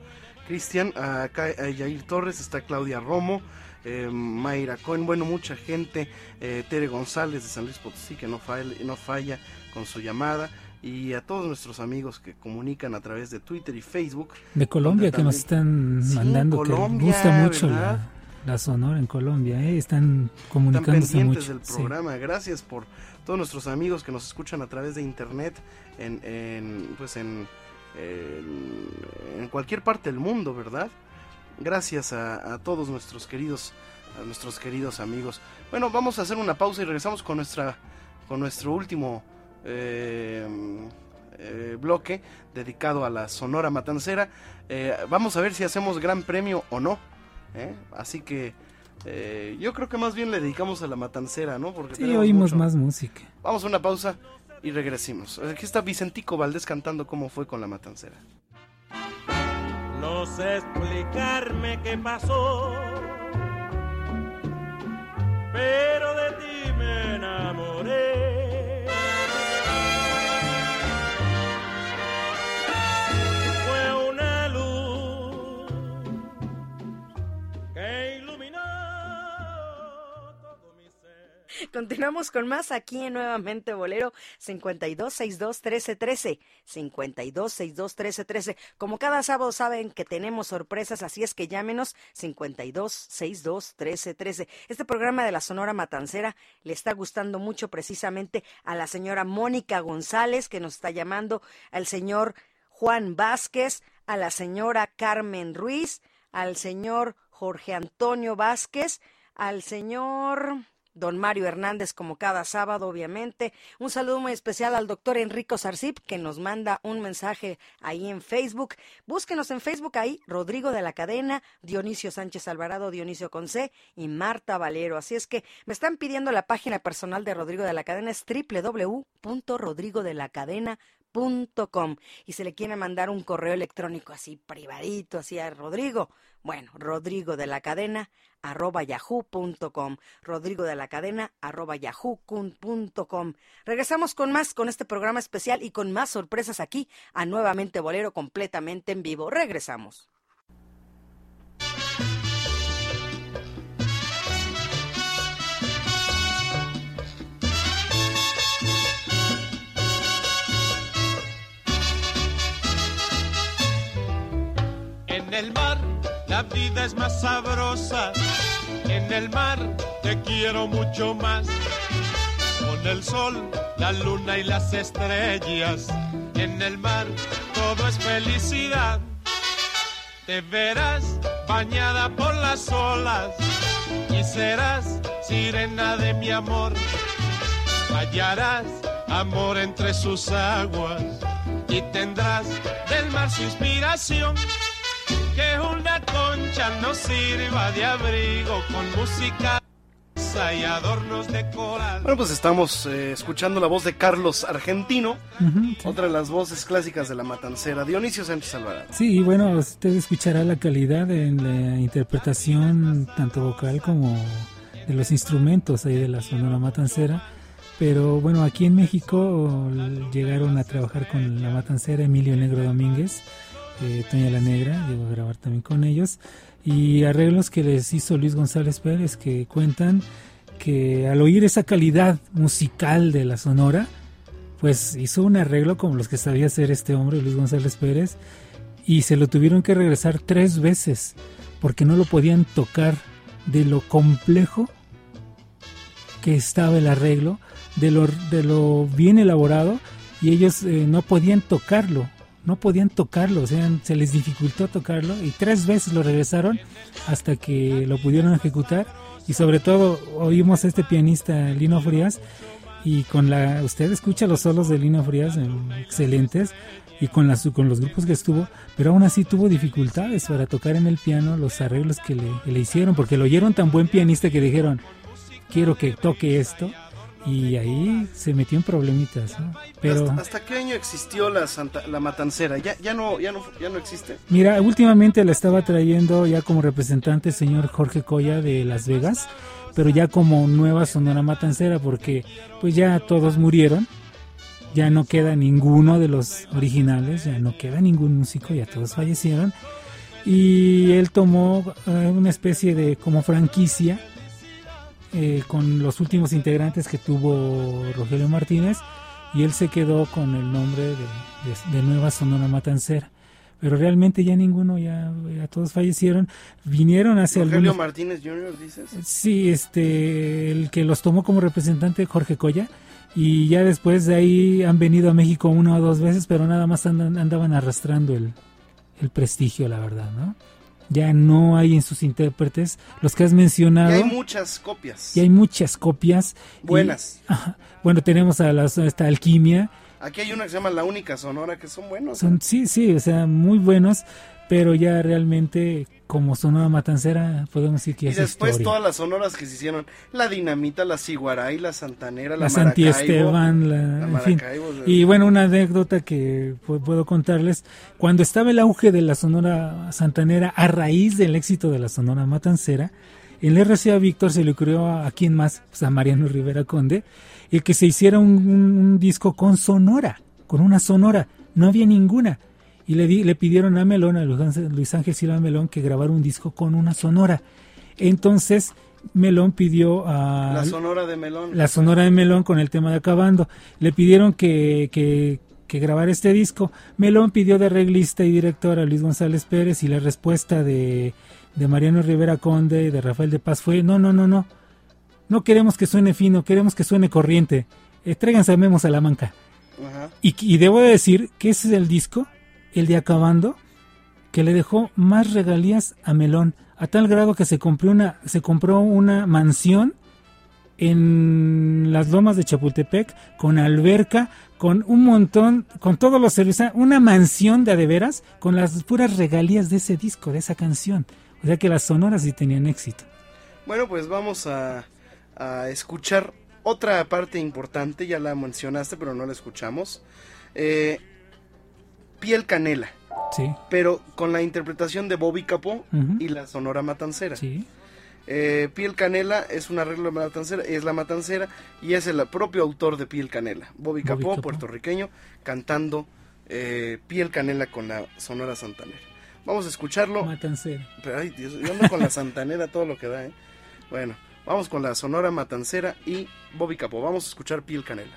Cristian. A Yair Torres, está Claudia Romo, eh, Mayra Cohen. Bueno, mucha gente. eh, Tere González de San Luis Potosí, que no falla, no falla con su llamada. Y a todos nuestros amigos que comunican a través de Twitter y Facebook. De Colombia, que nos están Sí, mandando, Colombia, que gusta mucho la sonora en Colombia, ¿eh? están Están comunicándose pendientes mucho. del sí. programa. Gracias por todos nuestros amigos que nos escuchan a través de internet en, en, pues en, en, en cualquier parte del mundo, ¿verdad? Gracias a, a todos nuestros queridos a nuestros queridos amigos. Bueno, vamos a hacer una pausa y regresamos con nuestra con nuestro último eh, eh, bloque dedicado a la Sonora Matancera. Eh, vamos a ver si hacemos gran premio o no. ¿Eh? Así que eh, yo creo que más bien le dedicamos a la Matancera, ¿no? Porque Sí, oímos mucho. más música. Vamos a una pausa y regresemos. Aquí está Vicentico Valdés cantando cómo fue con la Matancera. No sé explicarme qué pasó, pero de ti me enamoré. Continuamos con más aquí en Nuevamente Bolero 52621313. 52621313. Como cada sábado saben que tenemos sorpresas, así es que llámenos 52621313. Este programa de la Sonora Matancera le está gustando mucho precisamente a la señora Mónica González que nos está llamando, al señor Juan Vázquez, a la señora Carmen Ruiz, al señor Jorge Antonio Vázquez, al señor Don Mario Hernández, como cada sábado, obviamente. Un saludo muy especial al doctor Enrico Sarcip, que nos manda un mensaje ahí en Facebook. Búsquenos en Facebook ahí, Rodrigo de la Cadena, Dionisio Sánchez Alvarado, Dionisio Conce y Marta Valero. Así es que me están pidiendo la página personal de Rodrigo de la Cadena, es www.rodrigodelacadena.com y se le quiere mandar un correo electrónico así privadito, así a Rodrigo. Bueno, Rodrigo de la Cadena arroba yahoo.com. Rodrigo de la Cadena arroba yahoo.com. Regresamos con más con este programa especial y con más sorpresas aquí a Nuevamente Bolero completamente en vivo. Regresamos. El mar la vida es más sabrosa. En el mar te quiero mucho más. Con el sol, la luna y las estrellas. En el mar todo es felicidad. Te verás bañada por las olas y serás sirena de mi amor. Hallarás amor entre sus aguas y tendrás del mar su inspiración que una concha nos sirva de abrigo con música y adornos de coral. Bueno, pues estamos eh, escuchando la voz de Carlos Argentino, Ujú, sí. otra de las voces clásicas de la matancera, Dionisio Sánchez Alvarado. Sí, y bueno, usted escuchará la calidad en la interpretación tanto vocal como de los instrumentos ahí de la Sonora Matancera. Pero bueno, aquí en México llegaron a trabajar con la Matancera Emilio Negro Domínguez, eh, Toña la Negra, llegó a grabar también con ellos, y arreglos que les hizo Luis González Pérez, que cuentan que al oír esa calidad musical de la Sonora, pues hizo un arreglo como los que sabía hacer este hombre, Luis González Pérez, y se lo tuvieron que regresar tres veces porque no lo podían tocar de lo complejo que estaba el arreglo, de lo, de lo bien elaborado, y ellos eh, no podían tocarlo, no podían tocarlo, o sea, se les dificultó tocarlo, y tres veces lo regresaron hasta que lo pudieron ejecutar, y sobre todo oímos a este pianista Lino Frías, y con la, usted escucha los solos de Lino Frías, eh, excelentes, y con, las, con los grupos que estuvo, pero aún así tuvo dificultades para tocar en el piano los arreglos que le, que le hicieron, porque lo oyeron tan buen pianista que dijeron, quiero que toque esto, y ahí se metió en problemitas, ¿no? Pero... ¿Hasta, hasta qué año existió la, Santa, la matancera? ¿Ya, ya, no, ya, no, ¿Ya no existe? Mira, últimamente la estaba trayendo ya como representante el señor Jorge Coya de Las Vegas, pero ya como nueva Sonora Matancera, porque pues ya todos murieron, ya no queda ninguno de los originales, ya no queda ningún músico, ya todos fallecieron, y él tomó eh, una especie de como franquicia eh, con los últimos integrantes que tuvo Rogelio Martínez, y él se quedó con el nombre de, de, de Nueva Sonora Matancera pero realmente ya ninguno, ya, ya todos fallecieron. Vinieron hace Rogelio algunos... Martínez Jr., dices. Sí, este, el que los tomó como representante, Jorge Coya, y ya después de ahí han venido a México una o dos veces, pero nada más andan, andaban arrastrando el, el prestigio, la verdad, ¿no? Ya no hay en sus intérpretes los que has mencionado. Y hay muchas copias. Y hay muchas copias. Buenas. Y, bueno, tenemos a, la, a esta Alquimia, Aquí hay una que se llama La Única Sonora, que son buenos. Son, sí, sí, o sea, muy buenos, pero ya realmente como Sonora Matancera podemos decir que y es después historia. todas las sonoras que se hicieron, la Dinamita, la Ciguaray, la Santanera, la, la Santi Esteban, la, la en fin. Y bueno, una anécdota que pu- puedo contarles, cuando estaba el auge de la Sonora Santanera a raíz del éxito de la Sonora Matancera, en el RCA Víctor se le ocurrió a, a quién más, pues a Mariano Rivera Conde, el que se hiciera un, un- un disco con sonora, con una sonora, no había ninguna. Y le, di- le pidieron a Melón, a Luis Ángel, Silva Melón, que grabara un disco con una sonora. Entonces, Melón pidió a... La Sonora de Melón. La Sonora de Melón con el tema de Acabando. Le pidieron que, que, que grabara este disco. Melón pidió de arreglista y director a Luis González Pérez y la respuesta de, de Mariano Rivera Conde y de Rafael de Paz fue, no, no, no, no. No queremos que suene fino, queremos que suene corriente. Eh, tráiganse a Memo Salamanca. Ajá. Y, y debo de decir que ese es el disco, el de Acabando, que le dejó más regalías a Melón, a tal grado que se compró una, se compró una mansión en las lomas de Chapultepec, con alberca, con un montón, con todos los servicios, una mansión de adeveras, con las puras regalías de ese disco, de esa canción. O sea que las sonoras sí tenían éxito. Bueno, pues vamos a, a escuchar otra parte importante, ya la mencionaste, pero no la escuchamos. Eh, Piel Canela. Sí. Pero con la interpretación de Bobby Capó y la Sonora Matancera. Sí. Eh, Piel Canela es un arreglo de Matancera, es la Matancera y es el propio autor de Piel Canela, Bobby Bobby Capó, Capó. puertorriqueño, cantando eh, Piel Canela con la Sonora Santanera. Vamos a escucharlo. Matancera. Pero, ay, Dios, yo ando con la Santanera todo lo que da, ¿eh? Bueno, vamos con la Sonora Matancera y Bobby Capó. Vamos a escuchar Piel Canela.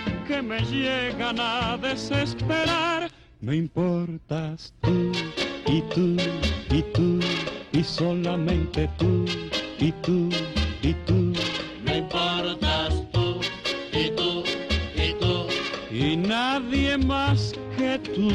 que me llegan a desesperar. Me importas tú y tú y tú y solamente tú y tú y tú Me importas tú y tú y tú. y nadie más que tú.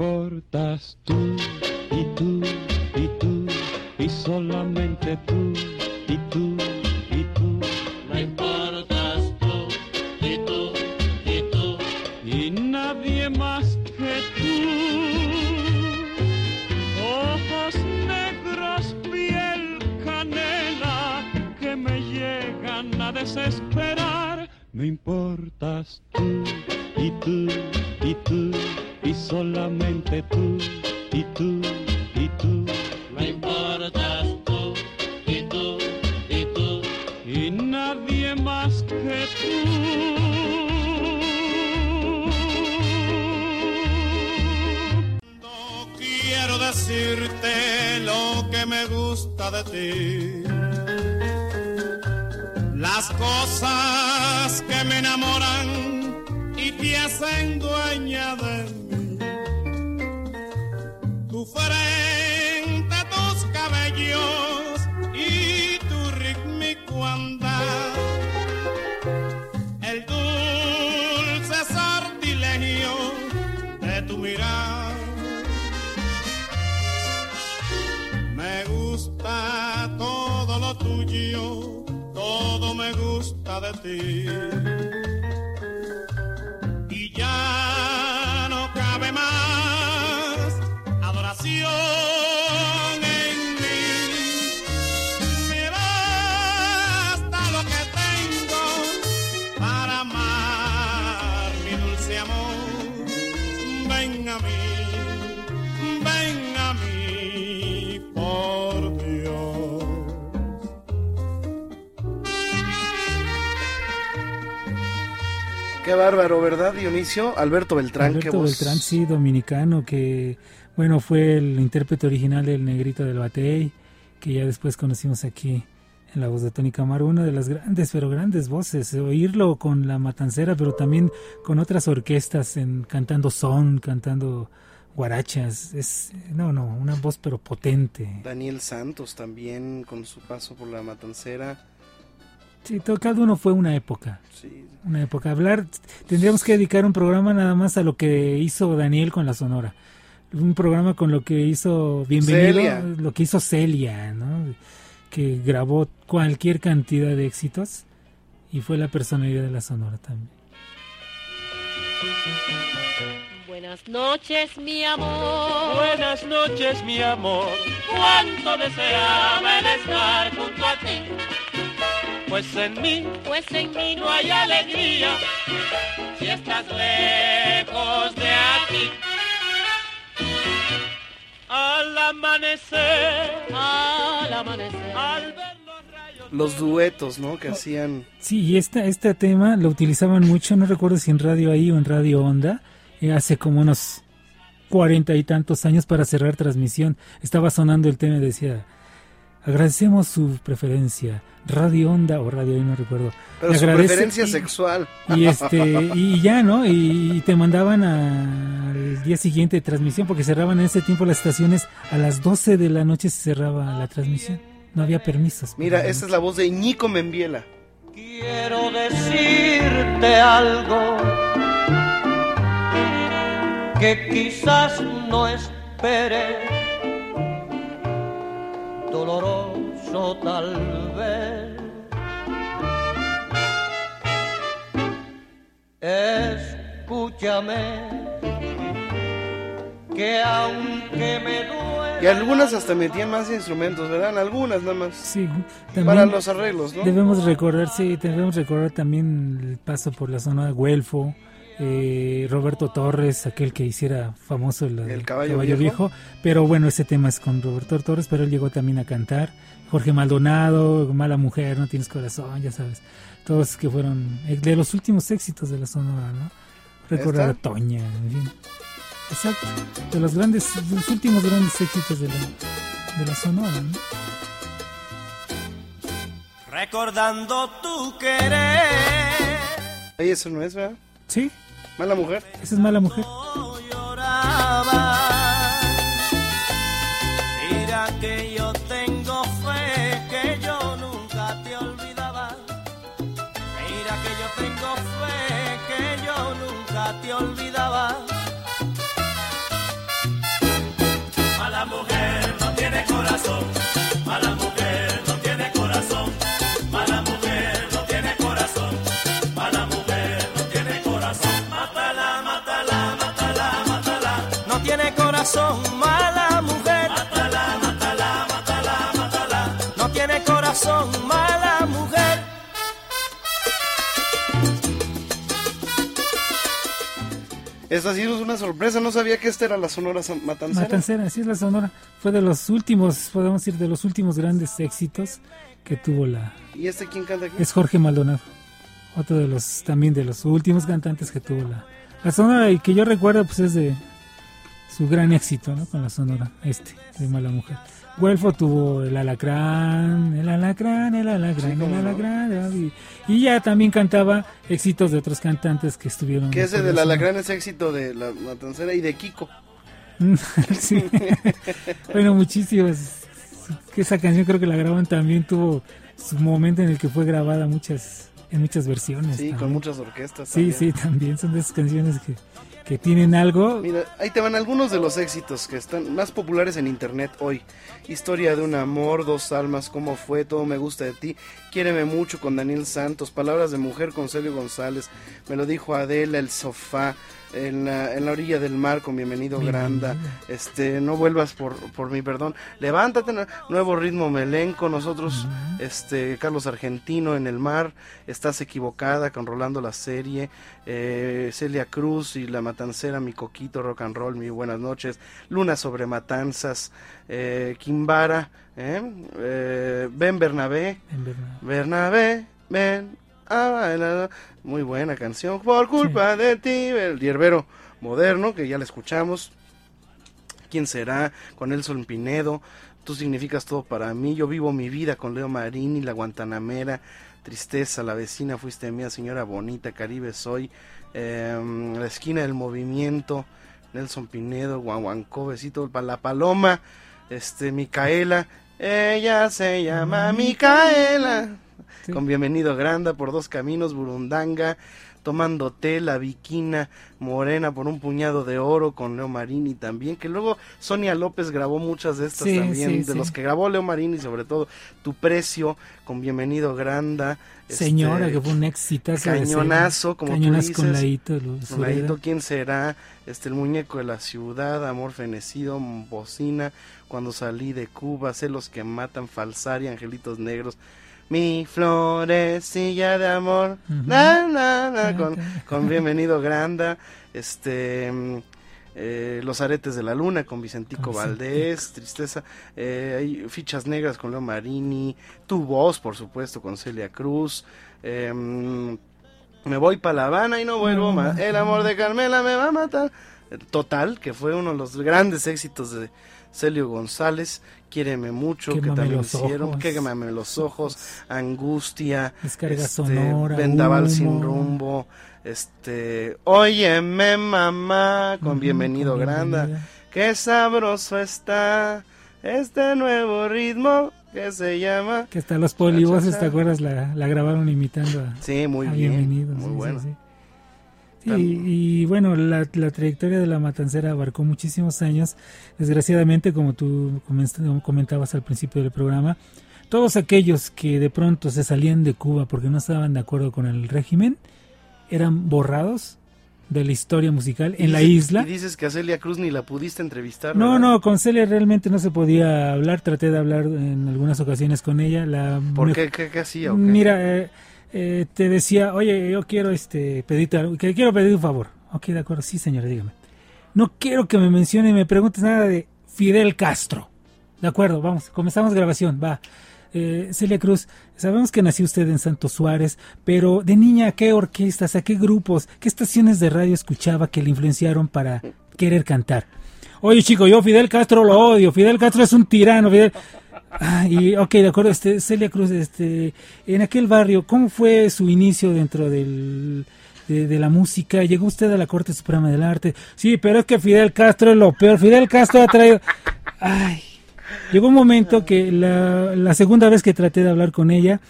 Importas tú Alberto Beltrán, Alberto. Beltrán, sí, dominicano, que bueno, fue el intérprete original del Negrito del Batey, que ya después conocimos aquí en la voz de Tony Camaro, una de las grandes, pero grandes voces, oírlo con la matancera, pero también con otras orquestas, en, cantando son, cantando guarachas, es, no, no, una voz pero potente. Daniel Santos también con su paso por la matancera. Sí, todo, cada uno fue una época. Sí. Una época. Hablar, tendríamos que dedicar un programa nada más a lo que hizo Daniel con la Sonora. Un programa con lo que hizo Bienvenido, Celia. lo que hizo Celia, ¿no? Que grabó cualquier cantidad de éxitos y fue la personalidad de la Sonora también. Buenas noches, mi amor. Buenas noches, mi amor. Cuánto deseaba el estar junto a ti. Pues en mí, Pues en mí no hay alegría si estás lejos de aquí. Al amanecer, al amanecer, al ver Los duetos, ¿no? Que hacían. Sí, y esta, este tema lo utilizaban mucho, no recuerdo si en Radio Ahí o en Radio Onda, eh, hace como unos cuarenta y tantos años para cerrar transmisión. Estaba sonando el tema y decía, agradecemos su preferencia, Radio Onda o Radio Ahí, no recuerdo. Pero Le su preferencia y- sexual. Y este y ya, ¿no? Y, y te mandaban a- al día siguiente de transmisión porque cerraban en ese tiempo las estaciones a las 12 de la noche se cerraba la transmisión. No había permisos. Mira, esta es la voz de Ñico Membiela. Quiero decirte algo. que quizás no espere, doloroso tal vez. Escúchame, que aunque me duele. Y algunas hasta metían más instrumentos, ¿verdad? Algunas nada más. Sí, Para los arreglos, ¿no? Debemos recordar, sí, debemos recordar también el paso por la zona de Güelfo, eh, Roberto Torres, aquel que hiciera famoso el, El Caballo viejo. Viejo. Pero bueno, ese tema es con Roberto Torres, pero él llegó también a cantar. Jorge Maldonado, Mala Mujer, No Tienes Corazón, ya sabes. Todos que fueron eh, de los últimos éxitos de la Sonora, ¿no? Recordar a. Toña, en fin. Exacto, de los grandes, de los últimos grandes éxitos de la, de la Sonora, ¿no? Recordando tu querer. Ahí eso no es, ¿verdad? Sí. Mala mujer. Esa es Mala Mujer. Esta sí es una sorpresa, no sabía que esta era la Sonora Matancera. Matancera, así es la Sonora. Fue de los últimos, podemos decir, de los últimos grandes éxitos que tuvo la... ¿Y este quién canta aquí? Es Jorge Maldonado. Otro de los, también de los últimos cantantes que tuvo la, la Sonora y que yo recuerdo pues es de su gran éxito, ¿no? Con la Sonora, este, de Mala Mujer. Güelfo tuvo el alacrán, el alacrán, el alacrán, el alacrán. Y, y ya también cantaba éxitos de otros cantantes que estuvieron... Que ese del. Alacrán es éxito de la Matancera y de Kiko. Sí. bueno, muchísimas. Que esa canción creo que la graban también tuvo su momento en el que fue grabada muchas en muchas versiones. Sí, con muchas orquestas. Sí, también. sí, también son de esas canciones que, que tienen algo. Mira, ahí te van algunos de los éxitos que están más populares en internet hoy. Historia de un amor, dos almas, cómo fue, todo me gusta de ti, quiéreme mucho con Daniel Santos, palabras de mujer con Celio González, me lo dijo Adela, el sofá, en la, en la orilla del mar con bienvenido Granda, este, no vuelvas por, por mi perdón, levántate, nu- nuevo ritmo melenco, nosotros, este, Carlos Argentino en el mar, estás equivocada con Rolando la serie, eh, Celia Cruz y la matancera, mi coquito, rock and roll, mi buenas noches, Luna sobre matanzas, eh, Kimbara, eh, eh, Ben Bernabé, En verdad. Bernabé, ven. Muy buena canción. Por culpa de ti, el hierbero moderno, que ya la escuchamos. ¿Quién será? Con Nelson Pinedo. Tú significas todo para mí. Yo vivo mi vida con Leo Marini, la Guantanamera. Tristeza, la vecina fuiste mía, señora bonita. Caribe soy. em, la esquina del movimiento. Nelson Pinedo, Guaguancó, besito la paloma. Este, Micaela. Ella se llama Micaela. Con bienvenido Granda por dos caminos, Burundanga, tomando té, la Viquina, Morena por un puñado de oro con Leo Marini también, que luego Sonia López grabó muchas de estas Sí, también, sí, de sí. los que grabó Leo Marini, sobre todo Tu Precio, con bienvenido Granda. Señora, este, que fue un de Cañonazo, como Cañonazo tú dices. con Laito, Con ¿quién será? Este, el muñeco de la ciudad, amor fenecido, bocina, cuando salí de Cuba, celos que matan, falsaria, angelitos negros. Mi florecilla de amor, Ujú. na, na, na, con, con bienvenido Granda, este, eh, Los aretes de la luna con Vicentico Valdés, Tristeza, eh, hay fichas negras con Leo Marini, Tu voz, por supuesto, con Celia Cruz, eh, mm, me voy para La Habana y no vuelvo más. El amor de Carmela me va a matar. Total, que fue uno de los grandes éxitos de Celio González. Quiéreme mucho, que también los hicieron. ojos. Quémame los ojos. Angustia. Descarga este, sonora, Vendaval sin rumbo. Este. Óyeme, mamá. Con bienvenido, con Granda. bienvenida. Qué sabroso está este nuevo ritmo que se llama. Que hasta los polivoces, ¿te acuerdas? La, la grabaron imitando a, Sí, muy a bien, Bienvenido. muy sí, bueno. sí. Sí, y bueno, la, la trayectoria de la matancera abarcó muchísimos años. Desgraciadamente, como tú comen- comentabas al principio del programa, todos aquellos que de pronto se salían de Cuba porque no estaban de acuerdo con el régimen eran borrados de la historia musical en Y la isla. Y dices que a Celia Cruz ni la pudiste entrevistar. No, ¿verdad? no, con Celia realmente no se podía hablar. Traté de hablar en algunas ocasiones con ella. La ¿Por me- qué? ¿Qué, qué hacía? Mira, eh, eh, te decía, oye, yo quiero este pedirte algo, que quiero pedir un favor. Ok, de acuerdo, sí, señora, dígame. No quiero que me mencione y me preguntes nada de Fidel Castro. De acuerdo, vamos, comenzamos grabación, va. Eh, Celia Cruz, sabemos que nació usted en Santo Suárez, pero de niña, ¿a qué orquestas, a qué grupos, qué estaciones de radio escuchaba que le influenciaron para querer cantar? Oye, chico, yo Fidel Castro lo odio, Fidel Castro es un tirano, Fidel... Ah, y ok, de acuerdo, este, Celia Cruz, este, en aquel barrio, ¿cómo fue su inicio dentro del, de, la música? ¿Llegó usted a la Corte Suprema del Arte? Sí, pero es que Fidel Castro es lo peor. Fidel Castro ha traído... Ay, llegó un momento que la, la segunda vez que traté de hablar con ella,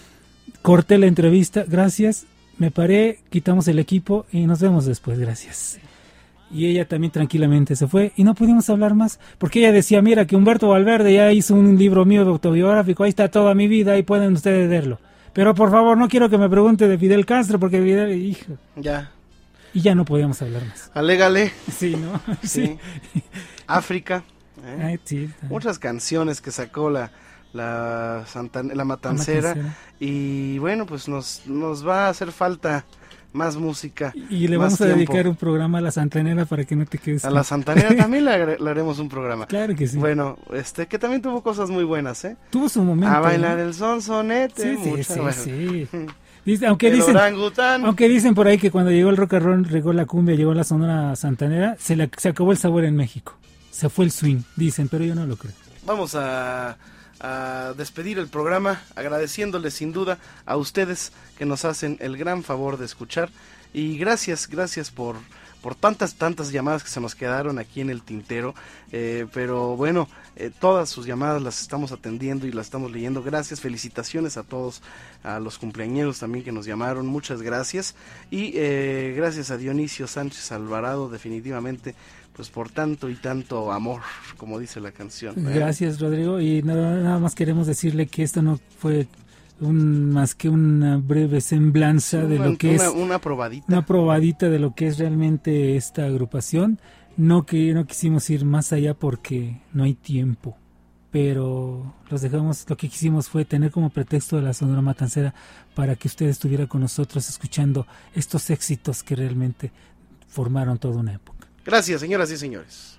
corté la entrevista, gracias, me paré, quitamos el equipo y nos vemos después, gracias. Y ella también tranquilamente se fue y no pudimos hablar más porque ella decía, mira que Humberto Valverde ya hizo un libro mío autobiográfico, ahí está toda mi vida, ahí pueden ustedes verlo. Pero por favor, no quiero que me pregunte de Fidel Castro porque Fidel, hijo. Ya. Y ya no podíamos hablar más. Alégale. Sí, ¿no? Sí. África. ¿eh? Ay, sí. Muchas canciones que sacó la la, Santan- la matancera. Matancera. Y bueno, pues nos, nos va a hacer falta más música. Y le vamos a tiempo. dedicar un programa a la Santanera para que no te quedes. A la Santanera también le, haremos un programa. Claro que sí. Bueno, este que también tuvo cosas muy buenas, ¿eh? Tuvo su momento. A bailar ¿no? el son sonete. Sí, sí, sí, bueno. sí. Dice- aunque El dicen, orangután. aunque dicen por ahí que cuando llegó el rock and roll, llegó la cumbia, llegó la sonora santanera, se, la- se acabó el sabor en México. Se fue el swing, dicen, pero yo no lo creo. Vamos a, a despedir el programa agradeciéndoles sin duda a ustedes que nos hacen el gran favor de escuchar. Y gracias, gracias por, por tantas, tantas llamadas que se nos quedaron aquí en el tintero, Eh, pero bueno, eh, todas sus llamadas las estamos atendiendo y las estamos leyendo. Gracias, felicitaciones a todos, a los cumpleañeros también que nos llamaron, muchas gracias. Y eh, gracias a Dionisio Sánchez Alvarado definitivamente pues por tanto y tanto amor, como dice la canción. ¿eh? Gracias, Rodrigo. Y nada, nada más queremos decirle que esto no fue un, más que una breve semblanza de Una- lo que una- es una probadita. una probadita de lo que es realmente esta agrupación. No que no quisimos ir más allá porque no hay tiempo, pero los dejamos. Lo que quisimos fue tener como pretexto de la Sonora Matancera para que usted estuviera con nosotros escuchando estos éxitos que realmente formaron toda una época. Gracias, señoras y señores.